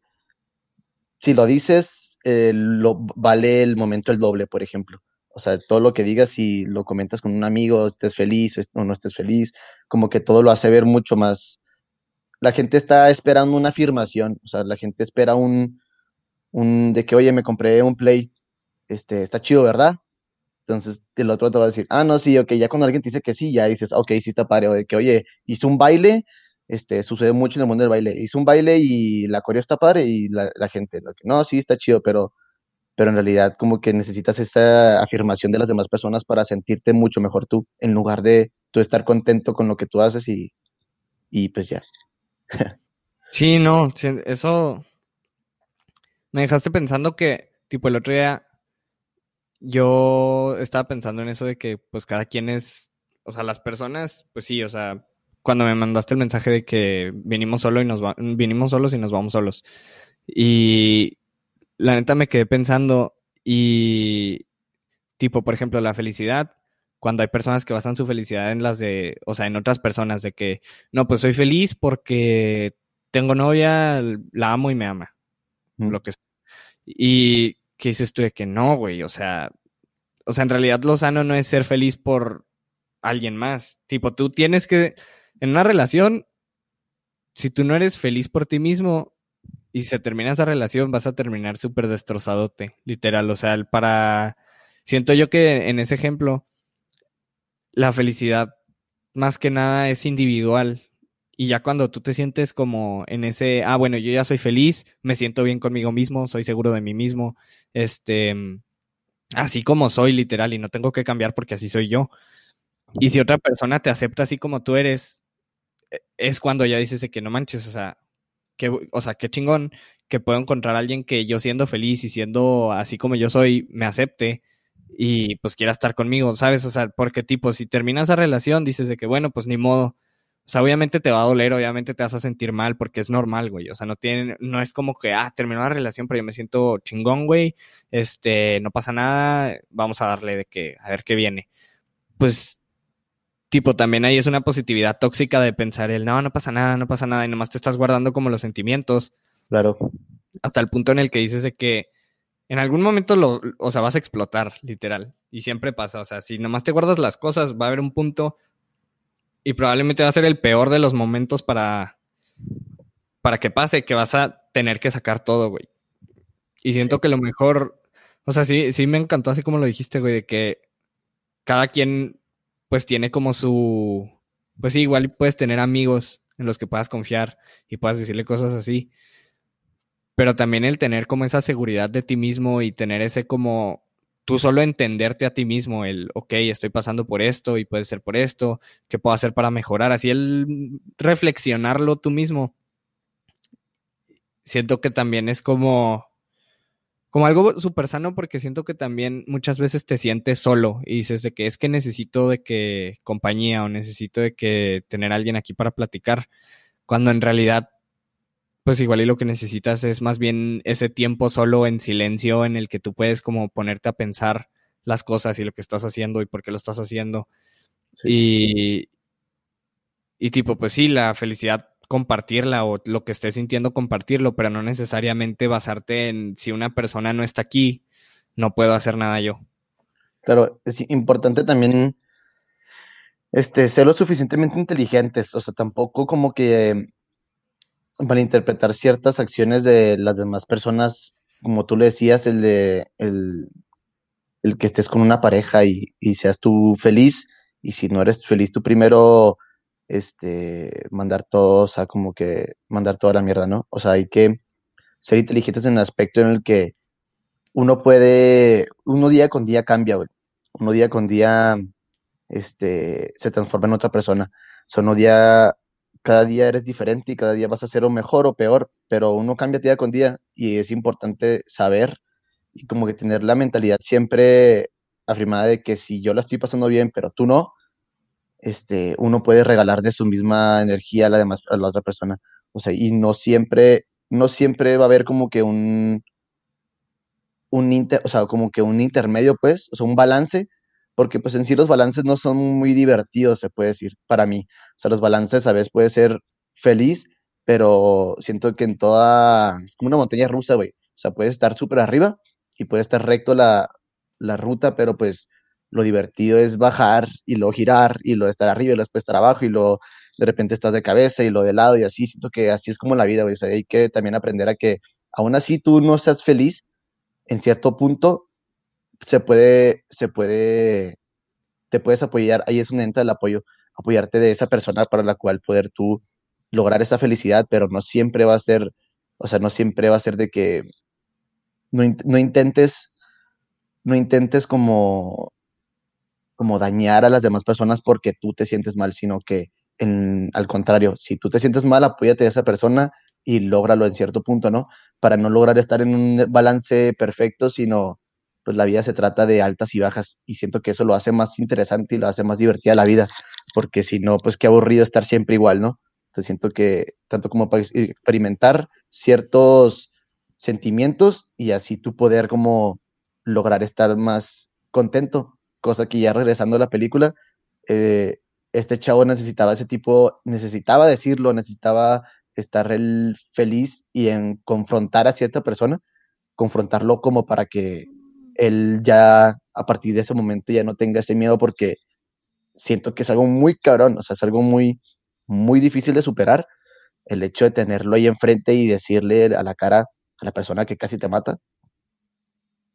si lo dices, eh, lo, vale el momento el doble, por ejemplo. O sea, todo lo que digas, si lo comentas con un amigo, estés feliz o no estés feliz, como que todo lo hace ver mucho más. La gente está esperando una afirmación, o sea, la gente espera un, un de que, oye, me compré un play, este, está chido, ¿verdad? Entonces el otro te va a decir, ah, no, sí, ok, ya cuando alguien te dice que sí, ya dices, ok, sí está padre, o de que, oye, hice un baile, este, sucede mucho en el mundo del baile. Hizo un baile y la coreo está padre y la, gente, no, sí, está chido, pero, pero en realidad como que necesitas esa afirmación de las demás personas para sentirte mucho mejor tú, en lugar de tú estar contento con lo que tú haces y, y pues ya. sí, no, eso me dejaste pensando que, tipo, el otro día yo estaba pensando en eso de que pues cada quien es, o sea, las personas, pues sí, o sea, cuando me mandaste el mensaje de que vinimos solo y nos vinimos solos y nos vamos solos. Y la neta me quedé pensando y tipo, por ejemplo, la felicidad, cuando hay personas que basan su felicidad en las de, o sea, en otras personas de que, no, pues soy feliz porque tengo novia, la amo y me ama. Lo que Y que dices tú de que no, güey, o sea, o sea, en realidad lo sano no es ser feliz por alguien más. Tipo, tú tienes que en una relación, si tú no eres feliz por ti mismo, y se termina esa relación, vas a terminar súper destrozadote, literal. O sea, para. Siento yo que en ese ejemplo, la felicidad más que nada es individual. Y ya cuando tú te sientes como en ese, ah, bueno, yo ya soy feliz, me siento bien conmigo mismo, soy seguro de mí mismo, este, así como soy literal y no tengo que cambiar porque así soy yo. Y si otra persona te acepta así como tú eres, es cuando ya dices que no manches, o sea, que, o sea, qué chingón que puedo encontrar a alguien que yo siendo feliz y siendo así como yo soy, me acepte y pues quiera estar conmigo, ¿sabes? O sea, porque tipo, si terminas esa relación, dices de que bueno, pues ni modo. O sea, obviamente te va a doler, obviamente te vas a sentir mal porque es normal, güey. O sea, no tiene, no es como que, ah, terminó la relación, pero yo me siento chingón, güey. Este, no pasa nada, vamos a darle de que, a ver qué viene. Pues tipo, también ahí es una positividad tóxica de pensar el, no, no pasa nada, no pasa nada, y nomás te estás guardando como los sentimientos. Claro. Hasta el punto en el que dices de que en algún momento lo, o sea, vas a explotar, literal. Y siempre pasa, o sea, si nomás te guardas las cosas, va a haber un punto y probablemente va a ser el peor de los momentos para, para que pase, que vas a tener que sacar todo, güey. Y siento que lo mejor, o sea, sí, sí me encantó así como lo dijiste, güey, de que cada quien pues tiene como su, pues igual puedes tener amigos en los que puedas confiar y puedas decirle cosas así. Pero también el tener como esa seguridad de ti mismo y tener ese como tú solo entenderte a ti mismo, el, ok, estoy pasando por esto y puede ser por esto, ¿qué puedo hacer para mejorar? Así el reflexionarlo tú mismo. Siento que también es como como algo súper sano porque siento que también muchas veces te sientes solo y dices de que es que necesito de que compañía o necesito de que tener a alguien aquí para platicar, cuando en realidad pues igual y lo que necesitas es más bien ese tiempo solo en silencio en el que tú puedes como ponerte a pensar las cosas y lo que estás haciendo y por qué lo estás haciendo. Y, y tipo, pues sí, la felicidad compartirla o lo que estés sintiendo compartirlo, pero no necesariamente basarte en si una persona no está aquí, no puedo hacer nada yo. Claro, es importante también este, ser lo suficientemente inteligentes, o sea, tampoco como que interpretar ciertas acciones de las demás personas, como tú le decías, el de el, el que estés con una pareja y, y seas tú feliz, y si no eres feliz tú primero este, mandar todo, o sea, como que mandar toda la mierda, ¿no? O sea, hay que ser inteligentes en el aspecto en el que uno puede, uno día con día cambia, güey. Uno día con día, este, se transforma en otra persona. O sea, uno día, cada día eres diferente y cada día vas a ser o mejor o peor, pero uno cambia día con día y es importante saber y como que tener la mentalidad siempre afirmada de que si yo la estoy pasando bien, pero tú no, este, uno puede regalar de su misma energía a la, demás, a la otra persona. O sea, y no siempre, no siempre va a haber como que un, un inter, o sea, como que un intermedio, pues, o sea, un balance, porque pues en sí los balances no son muy divertidos, se puede decir, para mí. O sea, los balances a veces puede ser feliz, pero siento que en toda, es como una montaña rusa, güey. O sea, puede estar súper arriba y puede estar recto la, la ruta, pero pues lo divertido es bajar y luego girar y lo de estar arriba y luego estar abajo y lo de repente estás de cabeza y lo de lado y así, siento que así es como la vida, o sea, hay que también aprender a que aún así tú no seas feliz, en cierto punto se puede, se puede, te puedes apoyar, ahí es un ente del apoyo, apoyarte de esa persona para la cual poder tú lograr esa felicidad, pero no siempre va a ser, o sea, no siempre va a ser de que no, no intentes, no intentes como como dañar a las demás personas porque tú te sientes mal, sino que en, al contrario, si tú te sientes mal, apóyate a esa persona y lógralo en cierto punto, ¿no? Para no lograr estar en un balance perfecto, sino pues la vida se trata de altas y bajas y siento que eso lo hace más interesante y lo hace más divertida la vida, porque si no, pues qué aburrido estar siempre igual, ¿no? Entonces siento que tanto como para experimentar ciertos sentimientos y así tú poder como lograr estar más contento cosa que ya regresando a la película, eh, este chavo necesitaba ese tipo, necesitaba decirlo, necesitaba estar feliz y en confrontar a cierta persona, confrontarlo como para que él ya a partir de ese momento ya no tenga ese miedo porque siento que es algo muy cabrón, o sea, es algo muy, muy difícil de superar, el hecho de tenerlo ahí enfrente y decirle a la cara a la persona que casi te mata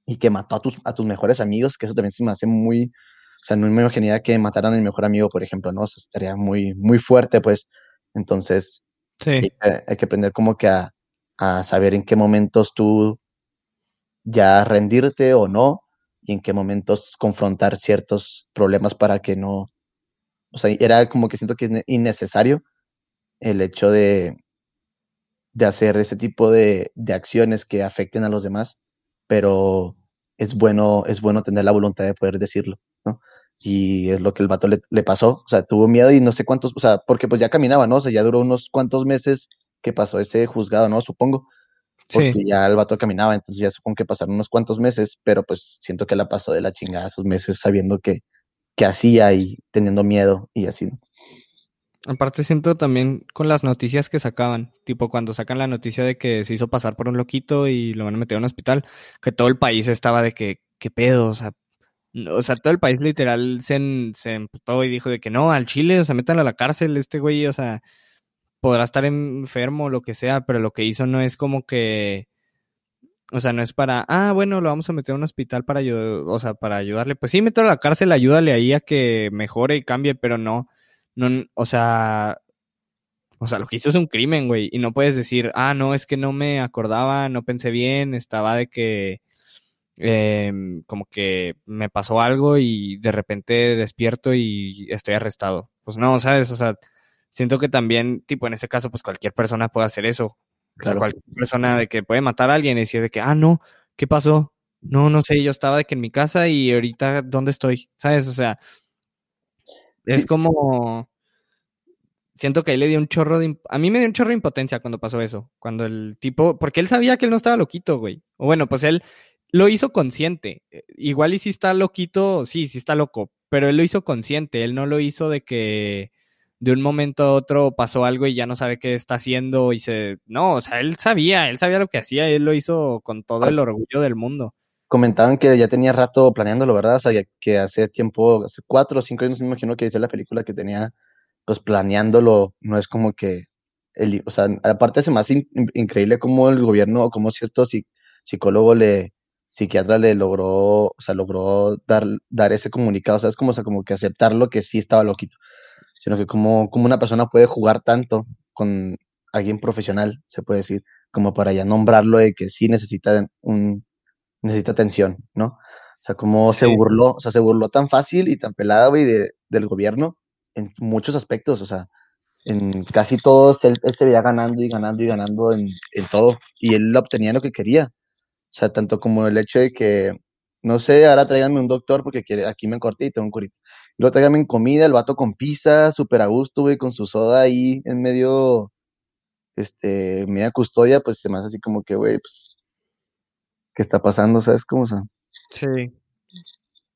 y que mató a tus, a tus mejores amigos, que eso también se me hace muy, o sea, no me imaginaría que mataran a mi mejor amigo, por ejemplo, ¿no? O sea, estaría muy, muy fuerte, pues. Entonces, Sí. hay, que aprender como que a, a saber en qué momentos tú ya rendirte o no, y en qué momentos confrontar ciertos problemas para que no, o sea, era como que siento que es ne- innecesario el hecho de, de hacer ese tipo de, de acciones que afecten a los demás, pero es bueno, es bueno tener la voluntad de poder decirlo, ¿no? Y es lo que el vato le, le pasó, o sea, tuvo miedo y no sé cuántos, o sea, porque pues ya caminaba, ¿no? O sea, ya duró unos cuantos meses que pasó ese juzgado, ¿no? Supongo, porque Sí. ya el vato caminaba, entonces ya supongo que pasaron unos cuantos meses, pero pues siento que la pasó de la chingada esos meses sabiendo que, que hacía y teniendo miedo y así, ¿no? Aparte siento también con las noticias que sacaban, tipo cuando sacan la noticia de que se hizo pasar por un loquito y lo van a meter a un hospital, que todo el país estaba de que, ¿qué pedo? O sea, o sea, todo el país literal se, se emputó y dijo de que no, al Chile, o sea, métanlo a la cárcel, este güey, o sea, podrá estar enfermo o lo que sea, pero lo que hizo no es como que, o sea, no es para, ah, bueno, lo vamos a meter a un hospital para ayudar, o sea, para ayudarle. Pues sí, mételo a la cárcel, ayúdale ahí a que mejore y cambie, pero no, no, o sea, o sea, lo que hizo es un crimen, güey, y no puedes decir, ah, no, es que no me acordaba, no pensé bien, estaba de que, em, como que me pasó algo y de repente despierto y estoy arrestado. Pues no, ¿sabes? O sea, siento que también, tipo, en ese caso, pues cualquier persona puede hacer eso. O sea, cualquier persona de que puede matar a alguien y decir de que, ah, no, ¿qué pasó? No, no sé, yo estaba de que en mi casa y ahorita, ¿dónde estoy? ¿Sabes? O sea, es sí, como... Siento que ahí le dio un chorro de... A mí me dio un chorro de impotencia cuando pasó eso. Cuando el tipo... Porque él sabía que él no estaba loquito, güey. O bueno, pues él lo hizo consciente. Eh, Igual y si está loquito, sí, sí está loco. Pero él lo hizo consciente. Él no lo hizo de que de un momento a otro pasó algo y ya no sabe qué está haciendo y se... No, o sea, él sabía, él sabía lo que hacía. Él lo hizo con todo el orgullo del mundo. Comentaban que ya tenía rato planeándolo, ¿verdad? O sea, que, hace tiempo, hace cuatro o cinco años, me imagino que dice la película que tenía, pues planeándolo, no es como que, el, o sea, aparte más in- in- increíble cómo el gobierno o cómo cierto psi- psicólogo le, psiquiatra le logró, o sea, logró dar, dar ese comunicado, o sea, es como, o sea, como que aceptarlo que sí estaba loquito, sino que como, como una persona puede jugar tanto con alguien profesional, se puede decir, como para ya nombrarlo de que sí necesita un necesita atención, ¿no? O sea, cómo se burló, o sea, se burló tan fácil y tan pelada, güey, de, del gobierno en muchos aspectos, o sea, en casi todos él, él se veía ganando y ganando y ganando en, en todo, y él obtenía lo que quería, o sea, tanto como el hecho de que, no sé, ahora tráiganme un doctor porque quiere, aquí me corté y tengo un curito, y luego tráiganme en comida, el vato con pizza, súper a gusto, güey, con su soda ahí en medio, este, media custodia, pues se me hace así como que, güey, pues, ¿qué está pasando? ¿Sabes cómo? Sea, Sí.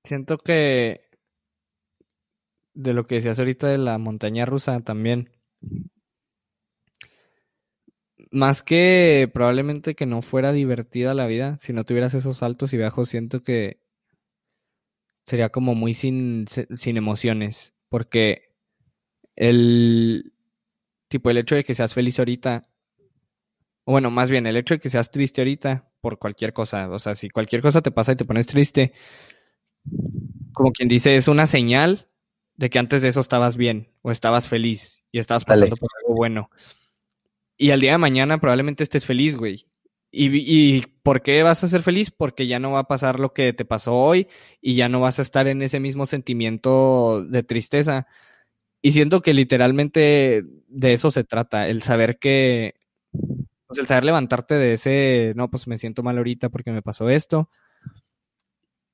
Siento que de lo que decías ahorita de la montaña rusa también. Más que probablemente que no fuera divertida la vida, si no tuvieras esos altos y bajos, siento que sería como muy sin, sin emociones. Porque el tipo, el hecho de que seas feliz ahorita, o bueno, más bien el hecho de que seas triste ahorita por cualquier cosa, o sea, si cualquier cosa te pasa y te pones triste, como quien dice, es una señal de que antes de eso estabas bien o estabas feliz y estabas Dale. pasando por algo bueno. Y al día de mañana probablemente estés feliz, güey. ¿Y, ¿Y por qué vas a ser feliz? Porque ya no va a pasar lo que te pasó hoy y ya no vas a estar en ese mismo sentimiento de tristeza. Y siento que literalmente de eso se trata, el saber que, pues el saber levantarte de ese, no, pues me siento mal ahorita porque me pasó esto.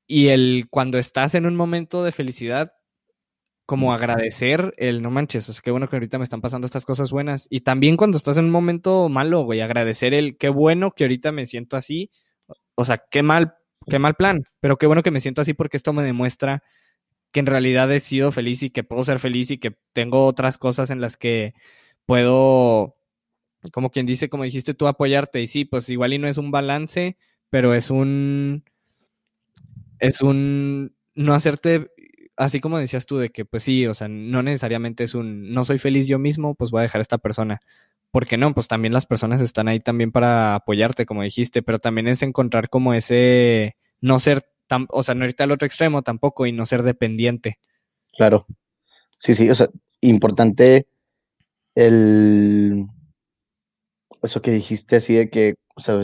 Y el cuando estás en un momento de felicidad, como agradecer el no manches, o sea, qué bueno que ahorita me están pasando estas cosas buenas. Y también cuando estás en un momento malo, güey, agradecer el qué bueno que ahorita me siento así. O sea, qué mal, qué mal plan, pero qué bueno que me siento así porque esto me demuestra que en realidad he sido feliz y que puedo ser feliz y que tengo otras cosas en las que puedo, como quien dice, como dijiste tú, apoyarte. Y sí, pues igual y no es un balance, pero es un, es un, no hacerte, así como decías tú, de que pues sí, o sea, no necesariamente es un, no soy feliz yo mismo, pues voy a dejar a esta persona. ¿por qué no? Pues también las personas están ahí también para apoyarte, como dijiste, pero también es encontrar como ese, no ser tan, o sea, no irte al otro extremo tampoco y no ser dependiente. Claro. Sí, sí, o sea, importante el, eso que dijiste así de que, o sea,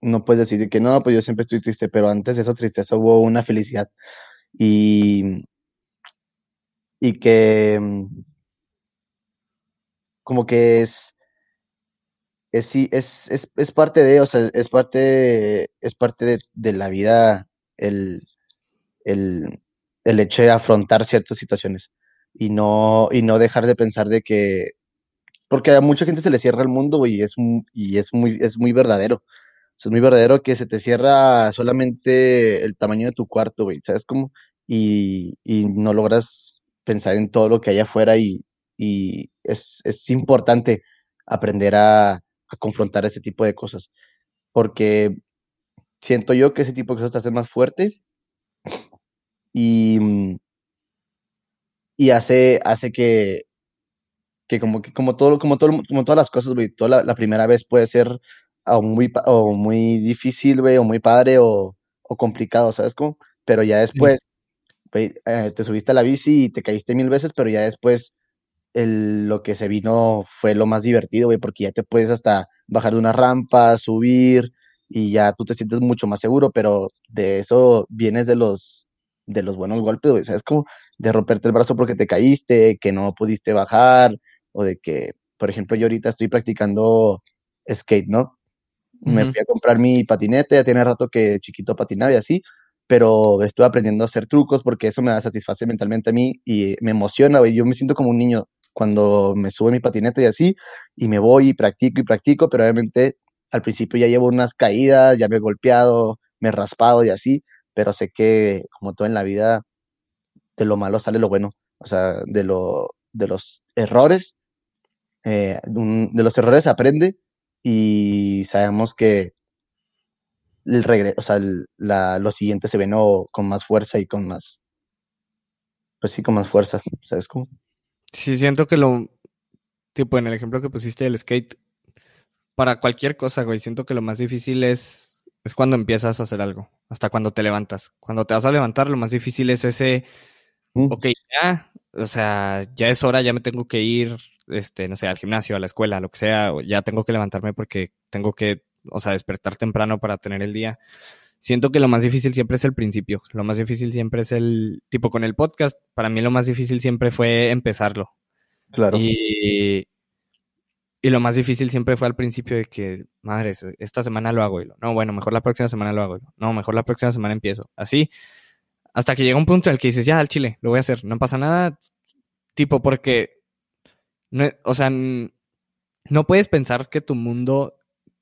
no puedes decir de que no, pues yo siempre estoy triste, pero antes de esa tristeza hubo una felicidad. Y, y que como que es, es, es, es, es parte de, o sea, es parte, es parte de, de la vida el, el, el hecho de afrontar ciertas situaciones y no, y no dejar de pensar de que, porque a mucha gente se le cierra el mundo y es, y es, muy, es muy verdadero. es muy verdadero que se te cierra solamente el tamaño de tu cuarto, güey, ¿sabes cómo? Y, y no logras pensar en todo lo que hay afuera y, y es, es importante aprender a, a confrontar ese tipo de cosas, porque siento yo que ese tipo de cosas te hacen más fuerte y, y hace, hace que, que como, que como, todo, como, todo, como todas las cosas, güey, toda la, primera vez puede ser o muy, o muy difícil, güey, o muy padre, o, o complicado, ¿sabes cómo? Pero ya después, güey, eh, te subiste a la bici y te caíste mil veces, pero ya después el, lo que se vino fue lo más divertido, güey, porque ya te puedes hasta bajar de una rampa, subir, y ya tú te sientes mucho más seguro, pero de eso vienes de los, de los buenos golpes, güey, ¿sabes? Como de romperte el brazo porque te caíste, que no pudiste bajar, o de que, por ejemplo, yo ahorita estoy practicando skate, ¿no? Me fui a comprar mi patinete, ya tiene rato que chiquito patinaba y así, pero estoy aprendiendo a hacer trucos porque eso me da satisfacción mentalmente a mí y me emociona, güey. Yo me siento como un niño cuando me sube mi patinete y así, y me voy y practico y practico, pero obviamente al principio ya llevo unas caídas, ya me he golpeado, me he raspado y así, pero sé que como todo en la vida, de lo malo sale lo bueno, o sea, de, lo, de los errores, eh, de los errores aprende y sabemos que el regreso, o sea, la, lo siguiente se ve con más fuerza y con más, pues sí, con más fuerza, ¿sabes cómo? Sí, siento que lo, tipo en el ejemplo que pusiste del skate, para cualquier cosa, güey, siento que lo más difícil es, es cuando empiezas a hacer algo, hasta cuando te levantas. Cuando te vas a levantar, lo más difícil es ese, mm. ok, ya, o sea, ya es hora, ya me tengo que ir, este, no sé, al gimnasio, a la escuela, lo que sea, ya tengo que levantarme porque tengo que, o sea, despertar temprano para tener el día siento que lo más difícil siempre es el principio. Lo más difícil siempre es el tipo con el podcast. Para mí lo más difícil siempre fue empezarlo. Claro. Y, y lo más difícil siempre fue al principio de que, madre, esta semana lo hago. Y lo, no, bueno, mejor la próxima semana lo hago. no, mejor la próxima semana empiezo. Así, hasta que llega un punto en el que dices, ya, al chile, lo voy a hacer. No pasa nada. Tipo, porque, no, o sea, no puedes pensar que tu mundo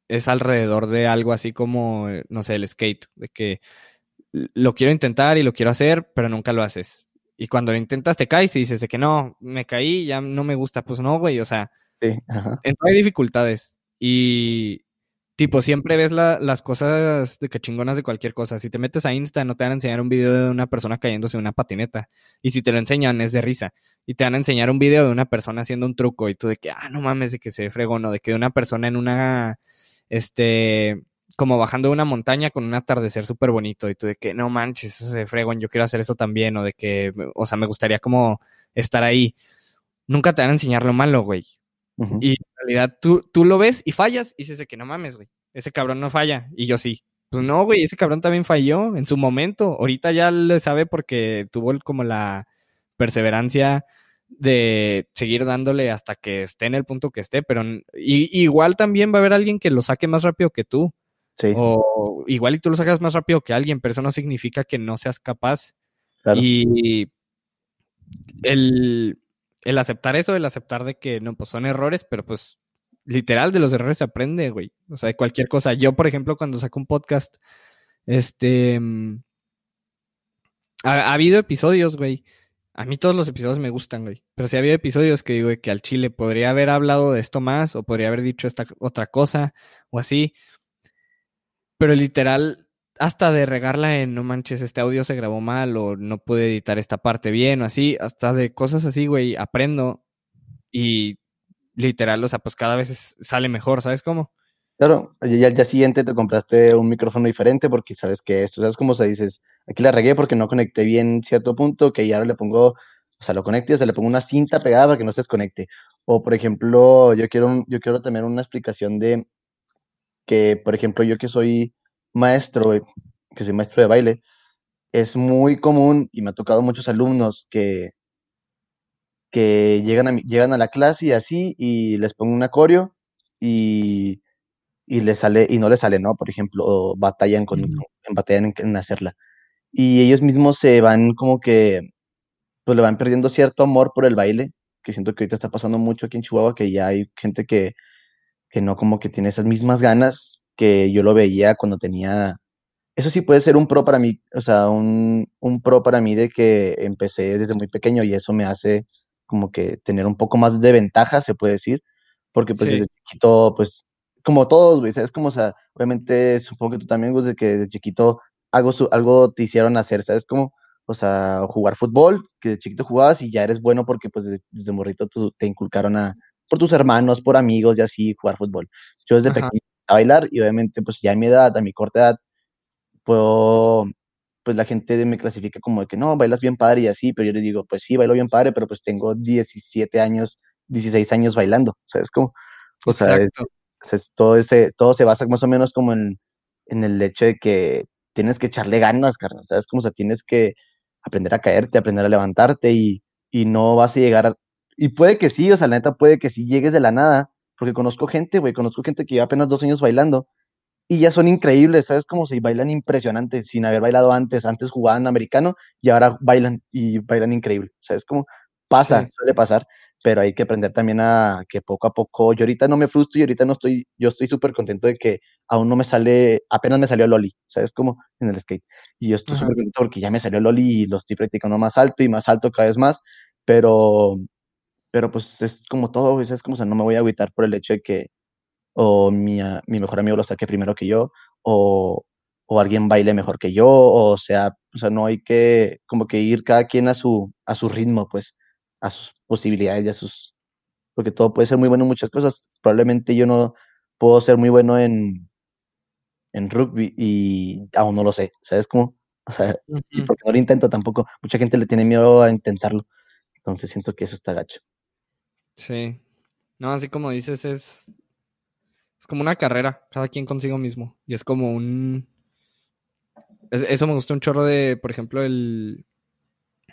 es alrededor de algo así como, no sé, el skate, de que lo quiero intentar y lo quiero hacer, pero nunca lo haces. Y cuando lo intentas te caes y dices de que no, me caí, ya no me gusta, pues no, güey, o sea, sí, hay dificultades y tipo, siempre ves las cosas de que chingonas de cualquier cosa. Si te metes a Insta, no te van a enseñar un video de una persona cayéndose en una patineta. Y si te lo enseñan, es de risa. Y te van a enseñar un video de una persona haciendo un truco y tú de que, ah, no mames, de que se fregó, no, de que de una persona en una este, como bajando una montaña con un atardecer súper bonito y tú de que no manches, eso se fregón, yo quiero hacer eso también o de que, o sea, me gustaría como estar ahí. Nunca te van a enseñar lo malo, güey. Y en realidad tú, tú lo ves y fallas y dices que no mames, güey. Ese cabrón no falla y yo sí. Pues no, güey, ese cabrón también falló en su momento. Ahorita ya le sabe porque tuvo como la perseverancia de seguir dándole hasta que esté en el punto que esté, pero igual también va a haber alguien que lo saque más rápido que tú. Sí. O igual y tú lo sacas más rápido que alguien, pero eso no significa que no seas capaz. Y el, el aceptar eso, el aceptar de que no, pues son errores, pero pues literal de los errores se aprende, güey. O sea, de cualquier cosa. Yo, por ejemplo, cuando saco un podcast, este... Mm, ha habido episodios, güey, a mí todos los episodios me gustan, güey. Pero si había episodios que digo que al chile podría haber hablado de esto más o podría haber dicho esta otra cosa o así. Pero literal, hasta de regarla en no manches, este audio se grabó mal o no pude editar esta parte bien o así, hasta de cosas así, güey, aprendo y literal, o sea, pues cada vez sale mejor, ¿sabes cómo? Claro, y al día siguiente te compraste un micrófono diferente porque sabes que esto, ¿sabes cómo se dices? Aquí la regué porque no conecté bien cierto punto, que ya ahora le pongo, o sea, lo conecto y se le pongo una cinta pegada para que no se desconecte. O, por ejemplo, yo quiero, yo quiero tener una explicación de que, por ejemplo, yo que soy maestro, que soy maestro de baile, es muy común y me ha tocado muchos alumnos que, que llegan, a, llegan a la clase y así, y les pongo un acorio y y le sale, y no le sale, ¿no? Por ejemplo, batallan con, batallan en, hacerla. Y ellos mismos se van como que, pues le van perdiendo cierto amor por el baile, que siento que ahorita está pasando mucho aquí en Chihuahua, que ya hay gente que, que no como que tiene esas mismas ganas que yo lo veía cuando tenía, eso sí puede ser un pro para mí, o sea, un, un pro para mí de que empecé desde muy pequeño y eso me hace como que tener un poco más de ventaja, se puede decir, porque pues desde chiquito, pues como todos, güey, ¿sabes? Como, o sea, obviamente supongo que tú también, güey, de que de chiquito algo, algo te hicieron hacer, ¿sabes? Como, o sea, jugar fútbol, que de chiquito jugabas y ya eres bueno porque pues desde, morrito te inculcaron a, por tus hermanos, por amigos y así, jugar fútbol. Yo desde pequeño a bailar y obviamente pues ya a mi edad, a mi corta edad, puedo, pues la gente me clasifica como de que no, bailas bien padre y así, pero yo les digo, pues sí, bailo bien padre, pero pues tengo 17 años, 16 años bailando, ¿sabes? Como, o sea, todo, ese, todo se basa más o menos como en, en el hecho de que tienes que echarle ganas, carnal, ¿sabes? Como, o sea, tienes que aprender a caerte, aprender a levantarte y, y no vas a llegar, y puede que sí, o sea, la neta puede que sí llegues de la nada, porque conozco gente, güey, conozco gente que lleva apenas dos años bailando y ya son increíbles, ¿sabes? Como si bailan impresionante, sin haber bailado antes, antes jugaban americano y ahora bailan y bailan increíble, ¿sabes? Como pasa, suele pasar pero hay que aprender también a que poco a poco, yo ahorita no me frustro y ahorita no estoy, yo estoy súper contento de que aún no me sale, apenas me salió Loli, ¿sabes? Como en el skate. Y yo estoy súper contento porque ya me salió Loli y lo estoy practicando más alto y más alto cada vez más, pero, pero pues es como todo, es como, o sea, no me voy a agüitar por el hecho de que o mi, mi mejor amigo lo saque primero que yo, o, o alguien baile mejor que yo, o sea, o sea, no hay que como que ir cada quien a su, a su ritmo, pues a sus posibilidades y a sus... Porque todo puede ser muy bueno en muchas cosas. Probablemente yo no puedo ser muy bueno en, en rugby y aún no lo sé, ¿sabes cómo? O sea, y porque no lo intento tampoco. Mucha gente le tiene miedo a intentarlo. Entonces siento que eso está gacho. Sí. No, así como dices, es, es como una carrera, cada quien consigo mismo. Y es como un... eso me gustó un chorro de, por ejemplo, el,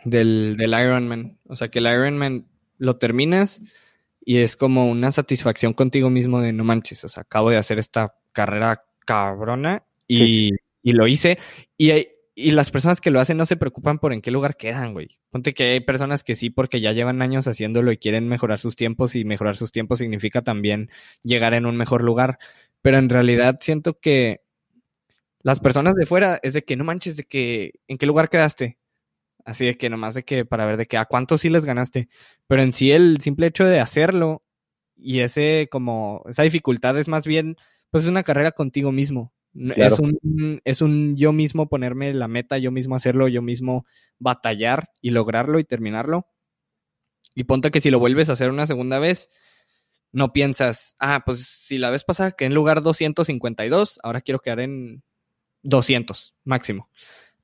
del, del Ironman. O sea, que el Ironman lo terminas y es como una satisfacción contigo mismo de no manches, o sea, acabo de hacer esta carrera cabrona y, y lo hice. Y, y, las personas que lo hacen no se preocupan por en qué lugar quedan, güey. Ponte que hay personas que sí, porque ya llevan años haciéndolo y quieren mejorar sus tiempos y mejorar sus tiempos significa también llegar en un mejor lugar. Pero en realidad siento que las personas de fuera es de que no manches, de que en qué lugar quedaste Así de que nomás de que para ver de que a cuántos sí les ganaste. Pero en sí el simple hecho de hacerlo y ese como esa dificultad es más bien pues es una carrera contigo mismo. Es, un, es un yo mismo ponerme la meta, yo mismo hacerlo, yo mismo batallar y lograrlo y terminarlo. Y ponte que si lo vuelves a hacer una segunda vez, no piensas, ah, pues si la vez pasada quedé en lugar 252, ahora quiero quedar en 200 máximo.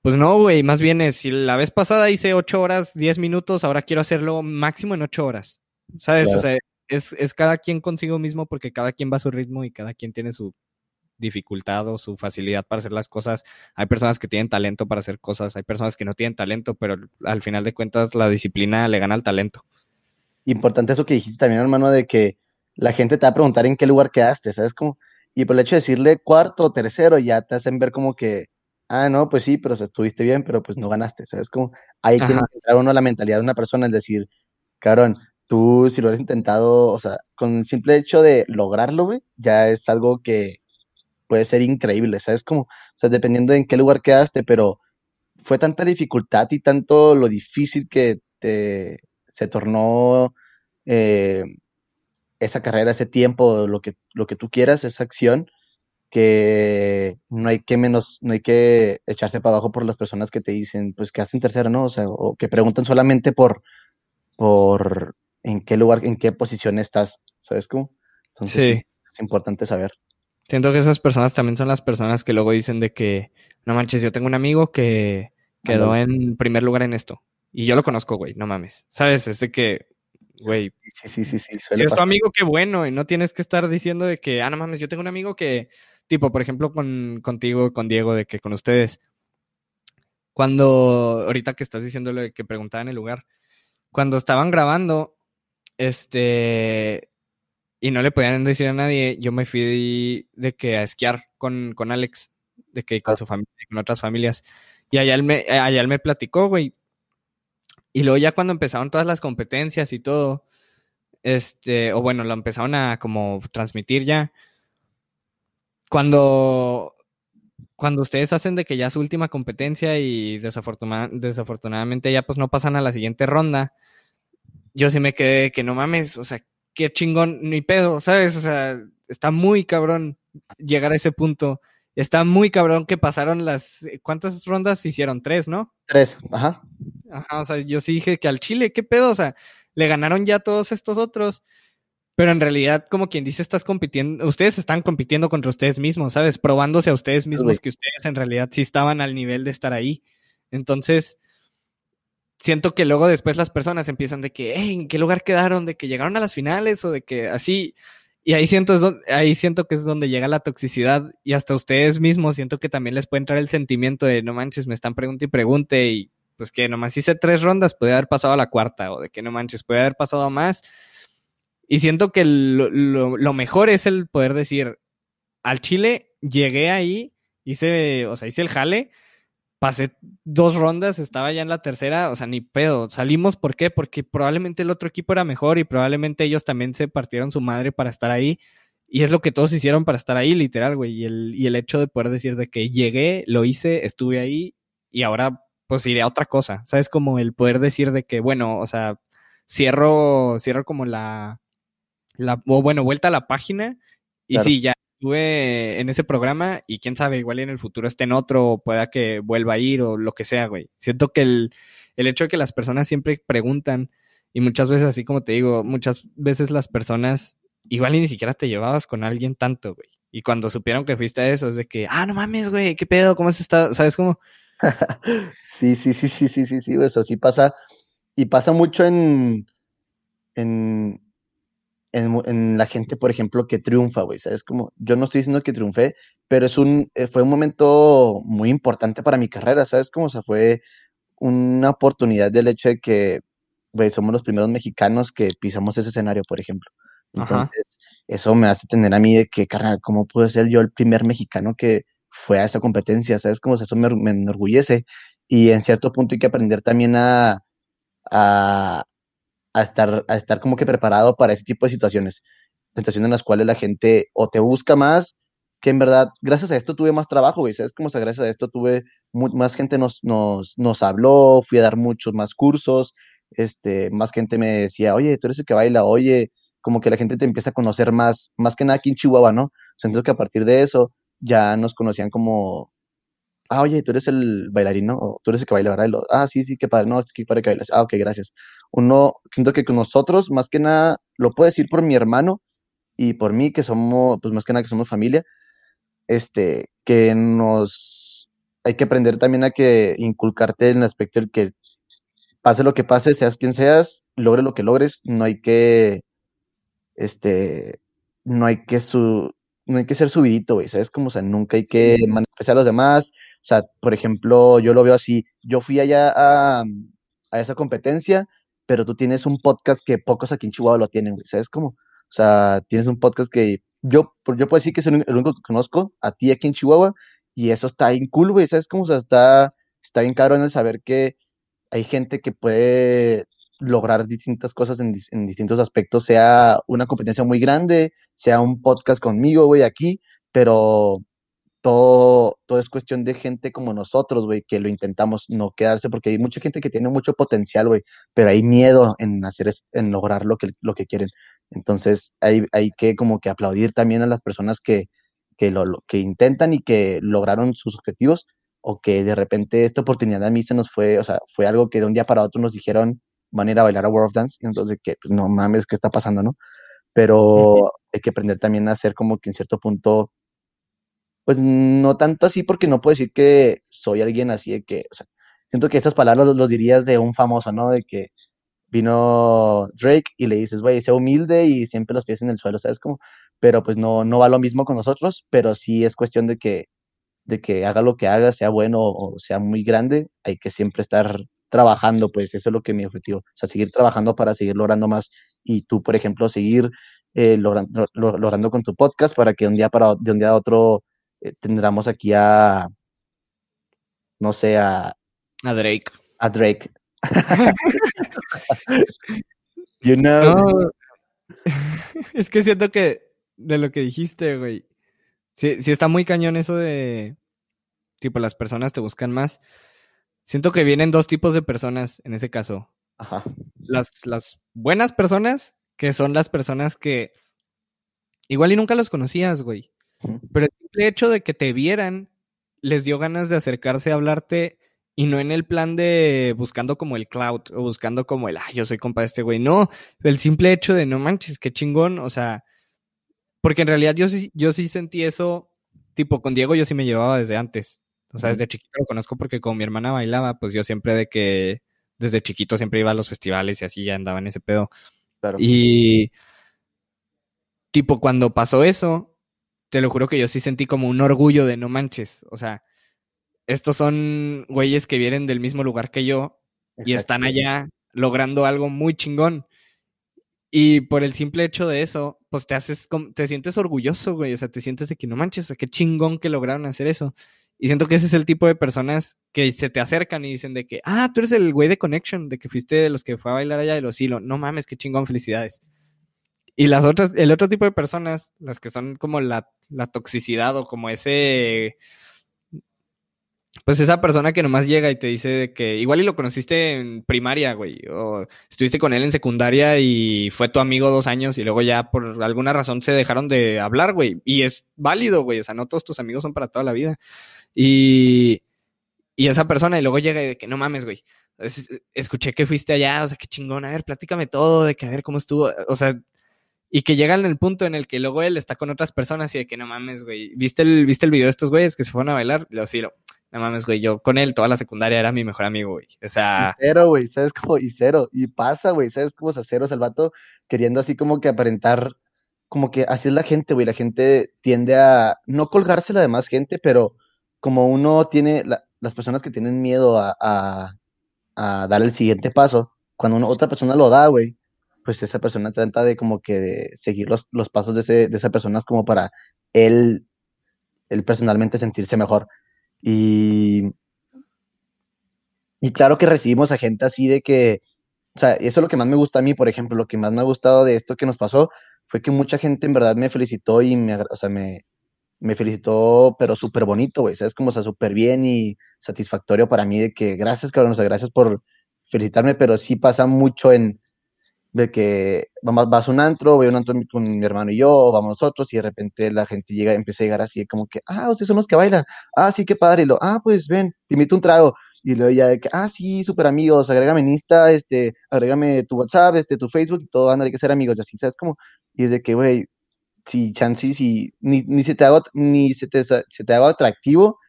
Pues no, güey, más bien es, si la vez pasada hice 8 horas, 10 minutos, ahora quiero hacerlo máximo en 8 horas. ¿Sabes? O sea, es, es, cada quien consigo mismo porque cada quien va a su ritmo y cada quien tiene su dificultad o su facilidad para hacer las cosas. Hay personas que tienen talento para hacer cosas, hay personas que no tienen talento, pero al final de cuentas la disciplina le gana al talento. Importante eso que dijiste también, hermano, de que la gente te va a preguntar en qué lugar quedaste, ¿sabes? Como, y por el hecho de decirle cuarto o tercero, ya te hacen ver como que ah, no, pues sí, pero estuviste bien, pero pues no ganaste, ¿sabes? Como ahí tiene que entrar uno la mentalidad de una persona, es decir, cabrón, tú si lo has intentado, o sea, con el simple hecho de lograrlo, güey, ya es algo que puede ser increíble, ¿sabes? Como, o sea, dependiendo de en qué lugar quedaste, pero fue tanta dificultad y tanto lo difícil que te, se tornó eh, esa carrera, ese tiempo, lo que, lo que tú quieras, esa acción, que no hay que menos, no hay que echarse para abajo por las personas que te dicen, pues que hacen tercero, ¿no? O sea, o que preguntan solamente por, por en qué lugar, en qué posición estás, ¿sabes cómo? Entonces, Sí. es importante saber. Siento que esas personas también son las personas que luego dicen de que, no manches, yo tengo un amigo que quedó en primer lugar en esto. Y yo lo conozco, güey, no mames. ¿Sabes? Es de que, güey, Sí, sí, sí, sí, si es tu amigo, qué bueno. Y no tienes que estar diciendo de que, ah, no mames, yo tengo un amigo que, tipo, por ejemplo, con, contigo, con Diego, de que con ustedes, cuando, ahorita que estás de que preguntaban el lugar, cuando estaban grabando, este, y no le podían decir a nadie, yo me fui de, que a esquiar con, con Alex, de que con Ah. su familia, con otras familias. Y allá él me, allá él me platicó, güey. Y luego ya cuando empezaron todas las competencias y todo, este, o bueno, lo empezaron a como transmitir ya. Cuando, cuando ustedes hacen de que ya su última competencia y desafortuna- desafortunadamente ya pues no pasan a la siguiente ronda, yo sí me quedé que no mames, o sea, qué chingón, ni pedo, ¿sabes? O sea, está muy cabrón llegar a ese punto. Está muy cabrón que pasaron las... ¿Cuántas rondas hicieron? Tres, ¿no? Tres, ajá. Ajá, o sea, yo sí dije que al Chile, ¿qué pedo? O sea, le ganaron ya todos estos otros, pero en realidad, como quien dice, estás compitiendo, ustedes están compitiendo contra ustedes mismos, ¿sabes? Probándose a ustedes mismos que ustedes en realidad sí estaban al nivel de estar ahí. Entonces, siento que luego después las personas empiezan de que, ¿en qué lugar quedaron? De que llegaron a las finales o de que así. Y ahí siento, es ahí siento que es donde llega la toxicidad y hasta ustedes mismos siento que también les puede entrar el sentimiento de, no manches, me están pregunte y pregunte y pues que nomás hice tres rondas, puede haber pasado a la cuarta o de que no manches, puede haber pasado más. Y siento que lo, lo- lo mejor es el poder decir, al Chile llegué ahí, hice, o sea, hice el jale, pasé dos rondas, estaba ya en la tercera, o sea, ni pedo. Salimos, ¿por qué? Porque probablemente el otro equipo era mejor y probablemente ellos también se partieron su madre para estar ahí. Y es lo que todos hicieron para estar ahí, literal, güey. Y el, y el hecho de poder decir de que llegué, lo hice, estuve ahí y ahora pues iré a otra cosa. ¿Sabes? Como el poder decir de que, bueno, o sea, cierro, cierro como la, la, o bueno, vuelta a la página y Claro. sí, ya estuve en ese programa y quién sabe, igual en el futuro esté en otro, o pueda que vuelva a ir o lo que sea, güey. Siento que el, el hecho de que las personas siempre preguntan y muchas veces, así como te digo, muchas veces las personas igual y ni siquiera te llevabas con alguien tanto, güey. Y cuando supieron que fuiste a eso, es de que, ah, no mames, güey, ¿qué pedo? ¿Cómo has estado? ¿Sabes cómo? Sí, sí, sí, sí, sí, sí, sí, eso sí pasa. Y pasa mucho en, en, en, en la gente, por ejemplo, que triunfa, güey, ¿sabes? Como, yo no estoy diciendo que triunfé, pero es un, eh, fue un momento muy importante para mi carrera, ¿sabes? Como, o sea, fue una oportunidad del hecho de que, güey, somos los primeros mexicanos que pisamos ese escenario, por ejemplo. Ajá. Entonces, eso me hace tener a mí de que, carnal, ¿cómo pude ser yo el primer mexicano que fue a esa competencia? ¿Sabes? Como, o sea, eso me, me enorgullece. Y en cierto punto hay que aprender también a, a, a estar, a estar como que preparado para ese tipo de situaciones. Situaciones en las cuales la gente o te busca más, que en verdad, gracias a esto tuve más trabajo, güey. ¿Sabes? Como, o sea, gracias a esto tuve más gente nos, nos, nos habló, fui a dar muchos más cursos, este, más gente me decía, oye, tú eres el que baila, oye, como que la gente te empieza a conocer más, más que nada aquí en Chihuahua, ¿no? Siento que a partir de eso ya nos conocían como, ah, oye, tú eres el bailarín, ¿no? O tú eres el que baila, ¿verdad? Lo, ah, sí, sí, qué padre, no, que padre que bailas. Ah, ok, gracias. Uno, siento que con nosotros, más que nada, lo puedo decir por mi hermano y por mí, que somos, pues más que nada que somos familia, este, que nos, hay que aprender también a que inculcarte en el aspecto del que pase lo que pase, seas quien seas, logre lo que logres, no hay que, este, no hay que su, no hay que ser subidito, güey, ¿sabes? Como, o sea, nunca hay que menospreciar a los demás, o sea, por ejemplo, yo lo veo así, yo fui allá a, a esa competencia, pero tú tienes un podcast que pocos aquí en Chihuahua lo tienen, güey, ¿sabes cómo? O sea, tienes un podcast que yo, yo puedo decir que es el, único que conozco, a ti aquí en Chihuahua, y eso está bien cool, güey, ¿sabes cómo? O sea, está, está bien caro en el saber que hay gente que puede lograr distintas cosas en, en distintos aspectos, sea una competencia muy grande, sea un podcast conmigo, güey, aquí, pero todo, todo es cuestión de gente como nosotros, güey, que lo intentamos no quedarse, porque hay mucha gente que tiene mucho potencial, güey, pero hay miedo en hacer, en lograr lo que, lo que quieren. Entonces, hay, hay que como que aplaudir también a las personas que, que, lo- que intentan y que lograron sus objetivos, o que de repente esta oportunidad a mí se nos fue, o sea, fue algo que de un día para otro nos dijeron, van a ir a bailar a World of Dance, y entonces que, pues, no mames, ¿qué está pasando, no? pero hay que aprender también a ser como que en cierto punto, pues no tanto así porque no puedo decir que soy alguien así de que, o sea, siento que esas palabras los, los dirías de un famoso, ¿no? De que vino Drake y le dices, güey, sea humilde y siempre los pies en el suelo, ¿sabes cómo? Pero pues no, no va lo mismo con nosotros, pero sí es cuestión de que, de que haga lo que haga, sea bueno o sea muy grande, hay que siempre estar trabajando, pues eso es lo que es mi objetivo, o sea, seguir trabajando para seguir logrando más y tú, por ejemplo, seguir eh, logrando, lo- logrando con tu podcast para que un día para de un día a otro eh, tendremos aquí a, no sé, a, A Drake. a Drake. You know, No. es que siento que de lo que dijiste, güey. Sí, sí está muy cañón eso de. Tipo, las personas te buscan más. Siento que vienen dos tipos de personas en ese caso. Ajá, Las, las buenas personas, que son las personas que igual y nunca los conocías, güey. Pero el simple hecho de que te vieran les dio ganas de acercarse a hablarte y no en el plan de buscando como el cloud o buscando como el, ah, yo soy compa de este güey. No, el simple hecho de no manches, qué chingón. O sea, porque en realidad yo sí, yo sí sentí eso, tipo con Diego yo sí me llevaba desde antes. O sea, desde chiquito lo conozco porque como mi hermana bailaba, pues yo siempre de que, desde chiquito siempre iba a los festivales y así ya andaba en ese pedo. claro. Y tipo, cuando pasó eso, te lo juro que yo sí sentí como un orgullo de no manches. O sea, estos son güeyes que vienen del mismo lugar que yo y están allá logrando algo muy chingón. Y por el simple hecho de eso, pues te haces, te sientes orgulloso, güey. O sea, te sientes de que no manches, o sea, qué chingón que lograron hacer eso. Y siento que ese es el tipo de personas que se te acercan y dicen de que, ah, tú eres el güey de Connection, de que fuiste de los que fue a bailar allá de los hilo. No mames, qué chingón, felicidades. Y las otras, el otro tipo de personas, las que son como la, la toxicidad o como ese, pues esa persona que nomás llega y te dice de que igual y lo conociste en primaria, güey, o estuviste con él en secundaria y fue tu amigo dos años y luego ya por alguna razón se dejaron de hablar, güey, y es válido, güey, o sea, no todos tus amigos son para toda la vida. Y, y esa persona y luego llega y de que no mames, güey. es- escuché que fuiste allá, o sea, qué chingón, a ver, platícame todo, de que a ver cómo estuvo, o sea, y que llegan en el punto en el que luego él está con otras personas y de que no mames, güey, ¿viste el, ¿viste el video de estos güeyes que se fueron a bailar? Y lo sí, no mames, güey, yo con él toda la secundaria era mi mejor amigo, güey. O Y sea, cero, güey, ¿sabes cómo? Y cero. Y pasa, güey, ¿sabes cómo? O sea, cero, sea, el vato queriendo así como que aparentar, como que así es la gente, güey. La gente tiende a no colgarse la demás gente, pero como uno tiene, la- las personas que tienen miedo a, a, dar el siguiente paso, cuando otra persona lo da, güey, pues esa persona trata de como que de seguir los, pasos de, ese, de esa persona como para él, él personalmente sentirse mejor. Y, y claro que recibimos a gente así de que, o sea, eso es lo que más me gusta a mí, por ejemplo, lo que más me ha gustado de esto que nos pasó fue que mucha gente en verdad me felicitó y me, o sea, me, me felicitó, pero súper bonito, güey, ¿sabes? Como, o sea, súper bien y satisfactorio para mí de que gracias, cabrón, o sea, gracias por felicitarme, pero sí pasa mucho en de que vamos, vas a un antro, voy a un antro con mi hermano y yo, vamos nosotros, y de repente la gente llega, empieza a llegar así, como que, ah, ustedes son los que bailan, ah, sí, qué padre, y lo, ah, pues ven, te invito un trago, y luego ya de que, ah, sí, súper amigos, agrégame en Insta, este, agrégame tu WhatsApp, este, tu Facebook, y todo, anda, hay que ser amigos, y así, ¿sabes? Como, y es de que, güey, si chances, si ni, ni se te haga, ni se te, se te atractivo,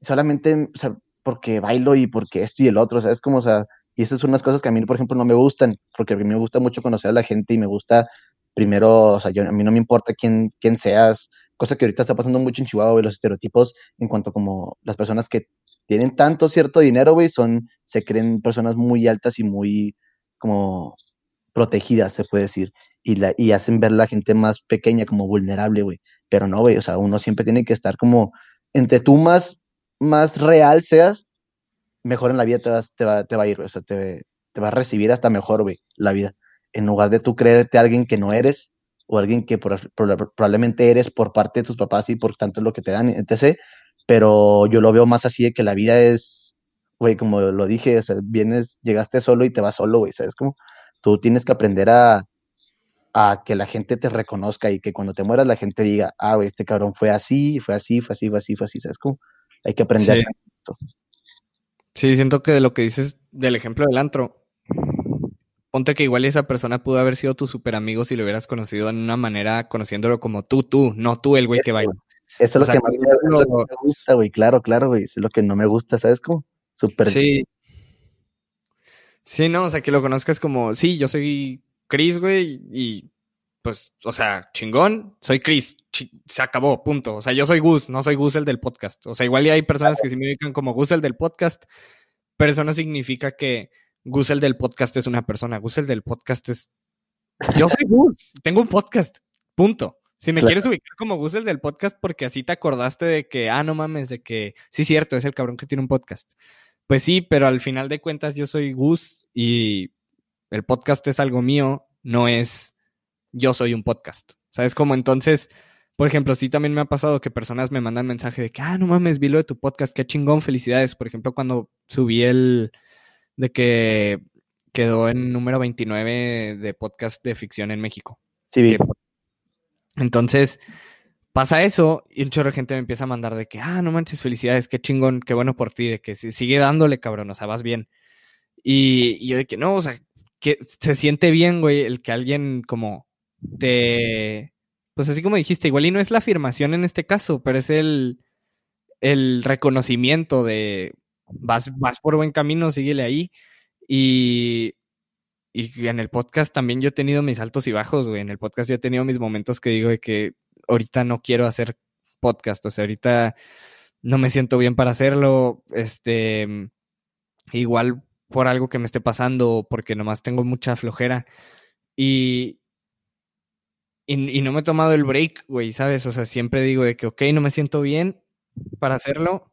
solamente, o sea, porque bailo y porque esto y el otro, ¿sabes? Como, o sea, y esas son unas cosas que a mí, por ejemplo, no me gustan, porque a mí me gusta mucho conocer a la gente y me gusta, primero, o sea, yo, a mí no me importa quién, quién seas, cosa que ahorita está pasando mucho en Chihuahua, güey, los estereotipos en cuanto como las personas que tienen tanto cierto dinero, güey, son, se creen personas muy altas y muy, como, protegidas, se puede decir, y, la, y hacen ver la gente más pequeña como vulnerable, güey, pero no, güey, o sea, uno siempre tiene que estar como, entre tú más, más real seas, mejor en la vida te, vas, te, va, te va a ir, güey. O sea, te, te va a recibir hasta mejor, güey, la vida. En lugar de tú creerte alguien que no eres o alguien que probablemente eres por parte de tus papás y por tanto lo que te dan, etc. Pero yo lo veo más así de que la vida es, güey, como lo dije, o sea, vienes, llegaste solo y te vas solo, güey, ¿sabes? Como tú tienes que aprender a, a que la gente te reconozca y que cuando te mueras la gente diga, ah, güey, este cabrón fue así, fue así, fue así, fue así, fue así, ¿sabes? Como hay que aprender Sí. esto. sí, siento que de lo que dices del ejemplo del antro, ponte que igual esa persona pudo haber sido tu super amigo si lo hubieras conocido en una manera, conociéndolo como tú, tú, no tú el güey que baila. Eso es O lo que más me, lo me gusta, güey. Claro, claro, güey. Eso es lo que no me gusta, ¿sabes cómo? Súper. Sí. Sí, no, o sea, que lo conozcas como, sí, yo soy Chris, güey, y pues, o sea, chingón, soy Chris, chi- se acabó, punto. O sea, yo soy Gus, no soy Gus el del podcast. O sea, igual y hay personas que sí me ubican como Gus el del podcast, pero eso no significa que Gus el del podcast es una persona. Gus el del podcast es. Yo soy Gus, tengo un podcast, punto. Si me Claro. quieres ubicar como Gus el del podcast porque así te acordaste de que, ah, no mames, de que sí, cierto, es el cabrón que tiene un podcast. Pues sí, pero al final de cuentas yo soy Gus y el podcast es algo mío, no es yo soy un podcast. ¿Sabes cómo? Entonces, por ejemplo, sí también me ha pasado que personas me mandan mensaje de que, ah, no mames, vi lo de tu podcast, qué chingón, felicidades. Por ejemplo, cuando subí el de que quedó en número 29 de podcast de ficción en México. Sí. Que- Entonces, pasa eso y un chorro de gente me empieza a mandar de que, ah, no manches, felicidades, qué chingón, qué bueno por ti, de que si- sigue dándole, cabrón, o sea, vas bien. Y, y yo de que no, o sea, que se siente bien, güey, el que alguien como te, pues así como dijiste, igual y no es la afirmación en este caso, pero es el, el reconocimiento de vas, vas por buen camino, síguele ahí. Y, y en el podcast también yo he tenido mis altos y bajos, güey. En el podcast yo he tenido mis momentos que digo de que ahorita no quiero hacer podcast, o sea, ahorita no me siento bien para hacerlo, este, igual por algo que me esté pasando, o porque nomás tengo mucha flojera. Y, y, y no me he tomado el break, güey, ¿sabes? O sea, siempre digo de que, ok, no me siento bien para hacerlo.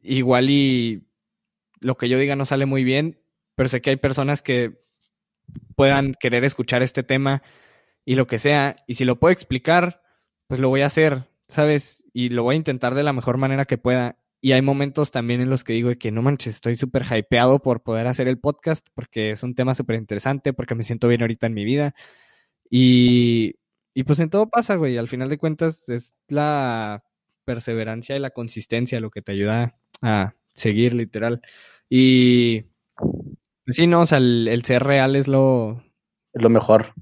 Igual y lo que yo diga no sale muy bien, pero sé que hay personas que puedan querer escuchar este tema y lo que sea. Y si lo puedo explicar, pues lo voy a hacer, ¿sabes? Y lo voy a intentar de la mejor manera que pueda. Y hay momentos también en los que digo que no manches, estoy súper hypeado por poder hacer el podcast, porque es un tema súper interesante, porque me siento bien ahorita en mi vida. Y, y pues en todo pasa, güey. Al final de cuentas es la perseverancia y la consistencia lo que te ayuda a seguir, literal. Y pues sí, no, o sea, el, el ser real es lo, Es lo mejor.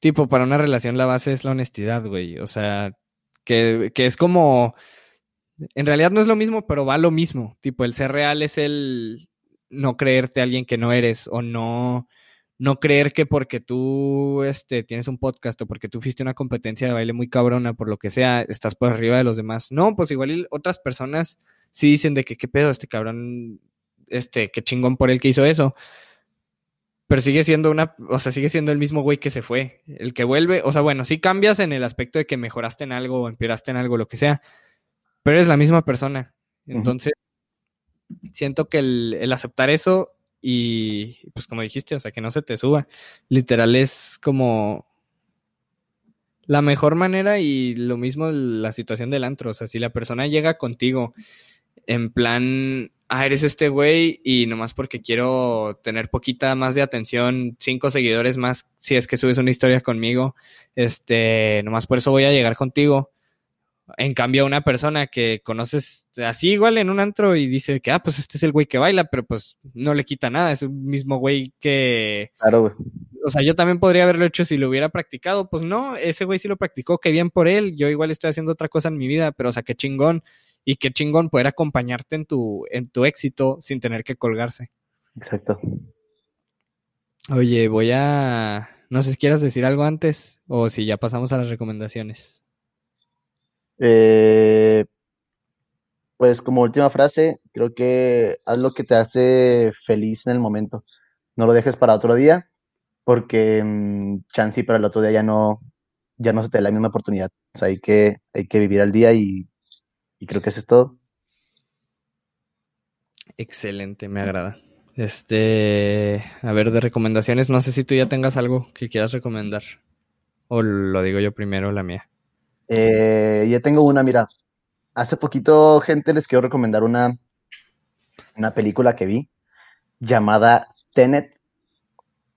tipo, para una relación la base es la honestidad, güey. O sea, que, que es como, en realidad no es lo mismo, pero va lo mismo. Tipo, el ser real es el no creerte a alguien que no eres o no, no creer que porque tú este, tienes un podcast o porque tú fuiste una competencia de baile muy cabrona, por lo que sea, estás por arriba de los demás. No, pues igual otras personas sí dicen de que qué pedo este cabrón, este, qué chingón por él que hizo eso. Pero sigue siendo una, o sea, sigue siendo el mismo güey que se fue. El que vuelve, o sea, bueno, sí cambias en el aspecto de que mejoraste en algo o empeoraste en algo, lo que sea, pero eres la misma persona. Entonces, siento que el, el aceptar eso y, pues como dijiste, o sea, que no se te suba, literal es como la mejor manera y lo mismo la situación del antro. O sea, si la persona llega contigo en plan, ah, eres este güey y nomás porque quiero tener poquita más de atención, cinco seguidores más, si es que subes una historia conmigo, este, nomás por eso voy a llegar contigo. En cambio, una persona que conoces así igual en un antro y dice que, ah, pues este es el güey que baila, pero pues no le quita nada, es el mismo güey que, Claro, güey. o sea, yo también podría haberlo hecho si lo hubiera practicado. Pues no, ese güey sí lo practicó, qué bien por él. Yo igual estoy haciendo otra cosa en mi vida, pero o sea, qué chingón. Y qué chingón poder acompañarte en tu, en tu éxito sin tener que colgarse. Exacto. Oye, voy a. No sé si quieras decir algo antes o si ya pasamos a las recomendaciones. Eh, pues como última frase, creo que haz lo que te hace feliz en el momento. No lo dejes para otro día, porque mm, chance para el otro día ya no, ya no se te da la misma oportunidad. O sea, hay que, hay que vivir al día y, y creo que eso es todo. Excelente, me agrada. Este, a ver, de recomendaciones, no sé si tú ya tengas algo que quieras recomendar. O lo digo yo primero, la mía. Eh, ya tengo una, mira. Hace poquito, gente, les quiero recomendar una, una película que vi llamada Tenet.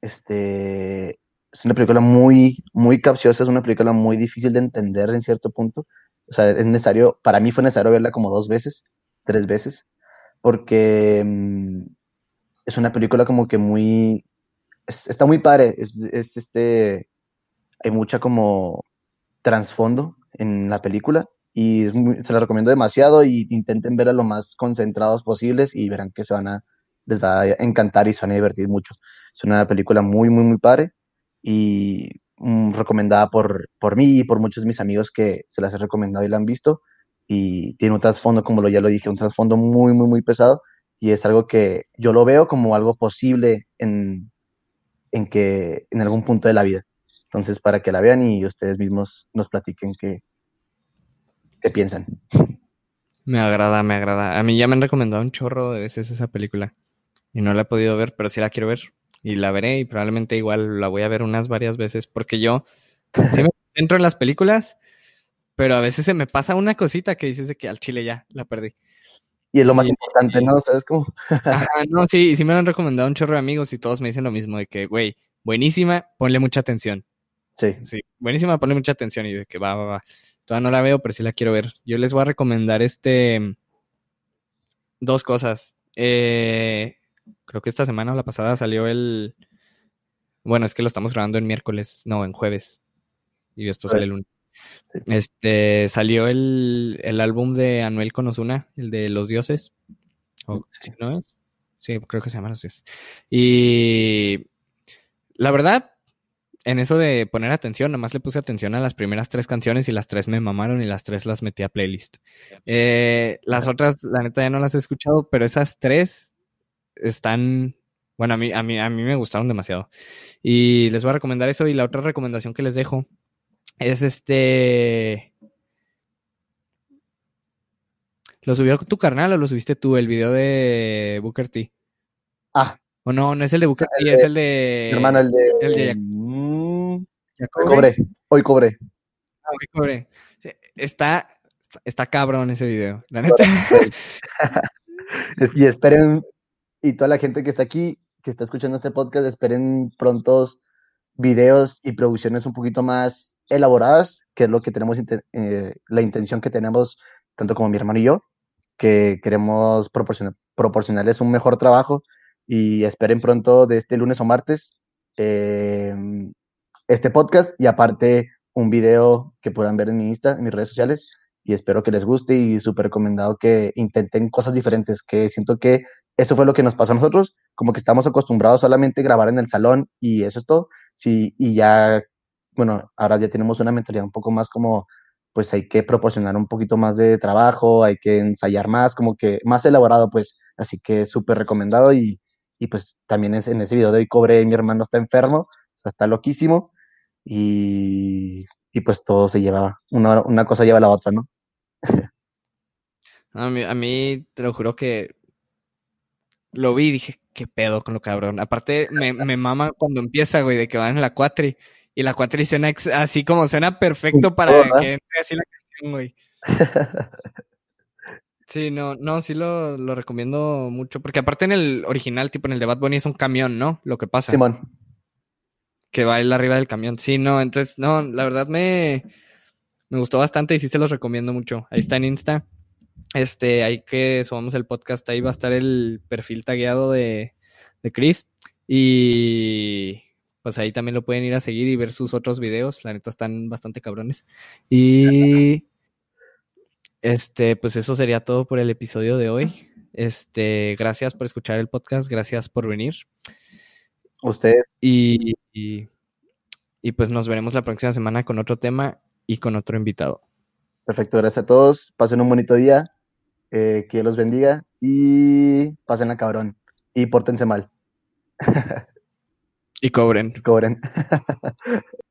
Este, es una película muy, muy capciosa, es una película muy difícil de entender en cierto punto. O sea, es necesario, para mí fue necesario verla como dos veces, tres veces, porque mm, es una película como que muy, está muy padre, es, es, este, hay mucha como trasfondo en la película y se la recomiendo demasiado y intenten verla lo más concentrados posibles y verán que se van a, les va a encantar y se van a divertir mucho. Es una película muy, muy, muy padre y mm, recomendada por, por mí y por muchos de mis amigos que se las he recomendado y la han visto y tiene un trasfondo, como lo, ya lo dije, un trasfondo muy, muy, muy pesado y es algo que yo lo veo como algo posible en, en, que, en algún punto de la vida. Entonces, para que la vean y ustedes mismos nos platiquen qué, qué piensan. Me agrada, me agrada. A mí ya me han recomendado un chorro de veces esa película y no la he podido ver, pero sí la quiero ver y la veré y probablemente igual la voy a ver unas varias veces porque yo sí me centro en las películas, pero a veces se me pasa una cosita que dices de que al chile ya la perdí. Y es lo más importante, ¿no? ¿Sabes cómo? Ajá, no, sí, sí me lo han recomendado un chorro de amigos y todos me dicen lo mismo, de que, güey, buenísima, ponle mucha atención. Sí. Sí, buenísima, ponle mucha atención y de que va, va, va. Todavía no la veo, pero sí la quiero ver. Yo les voy a recomendar este... Dos cosas. Eh, creo que esta semana o la pasada salió el... Bueno, es que lo estamos grabando en miércoles, no, en jueves. Y esto sale el lunes. Este, salió el, el, álbum de Anuel Conosuna, el de Los Dioses. sí. ¿No es? Sí, creo que se llama Los Dioses. Y la verdad, en eso de poner atención, nomás le puse atención a las primeras tres canciones y las tres me mamaron y las tres las metí a playlist. Eh, las otras, la neta, ya no las he escuchado, pero esas tres están bueno, a mí, a mí, a mí me gustaron demasiado. Y les voy a recomendar eso. Y la otra recomendación que les dejo es este. ¿Lo subió tu carnal o lo subiste tú, el video de Booker T? Ah. O no, no es el de Booker T, es el de. hermano, el de. El de Hoy cobré. Hoy cobré. Ah, hoy cobré. Está, está cabrón ese video, la neta. y esperen, y toda la gente que está aquí, que está escuchando este podcast, esperen prontos videos y producciones un poquito más elaboradas, que es lo que tenemos, eh, la intención que tenemos, tanto como mi hermano y yo, que queremos proporcionar, proporcionarles un mejor trabajo y esperen pronto de este lunes o martes em, este podcast y aparte un video que puedan ver en mi Insta, en mis redes sociales y espero que les guste y súper recomendado que intenten cosas diferentes, que siento que eso fue lo que nos pasó a nosotros, como que estamos acostumbrados solamente a grabar en el salón y eso es todo, sí, y ya, bueno, ahora ya tenemos una mentalidad un poco más como, pues hay que proporcionar un poquito más de trabajo, hay que ensayar más, como que más elaborado, pues, así que súper recomendado y, y, pues también es, en ese video de hoy cobré, mi hermano está enfermo, o sea, está loquísimo y, y pues todo se lleva, una, una cosa lleva a la otra, ¿no? a, mí, a mí, te lo juro que lo vi y dije, qué pedo con lo cabrón. Aparte, me, me mama cuando empieza, güey, de que van en la cuatri. Y la cuatri suena así como suena perfecto para que entre así la canción, güey. Sí, no, no, sí lo, lo, recomiendo mucho. Porque aparte en el original, tipo en el de Bad Bunny, es un camión, ¿no? Lo que pasa. Simón. Que él arriba del camión. Sí, no, entonces, no, la verdad me, me gustó bastante y sí se los recomiendo mucho. Ahí está en Insta. Este, hay que subamos el podcast, ahí va a estar el perfil tagueado de, de Chris. Y pues ahí también lo pueden ir a seguir y ver sus otros videos. La neta están bastante cabrones. Y este, pues eso sería todo por el episodio de hoy. Este, gracias por escuchar el podcast, gracias por venir. Ustedes. Y, y, y pues nos veremos la próxima semana con otro tema y con otro invitado. Perfecto, gracias a todos. Pasen un bonito día. Eh, que los bendiga y pasen a cabrón. Y pórtense mal. y cobren. Cobren.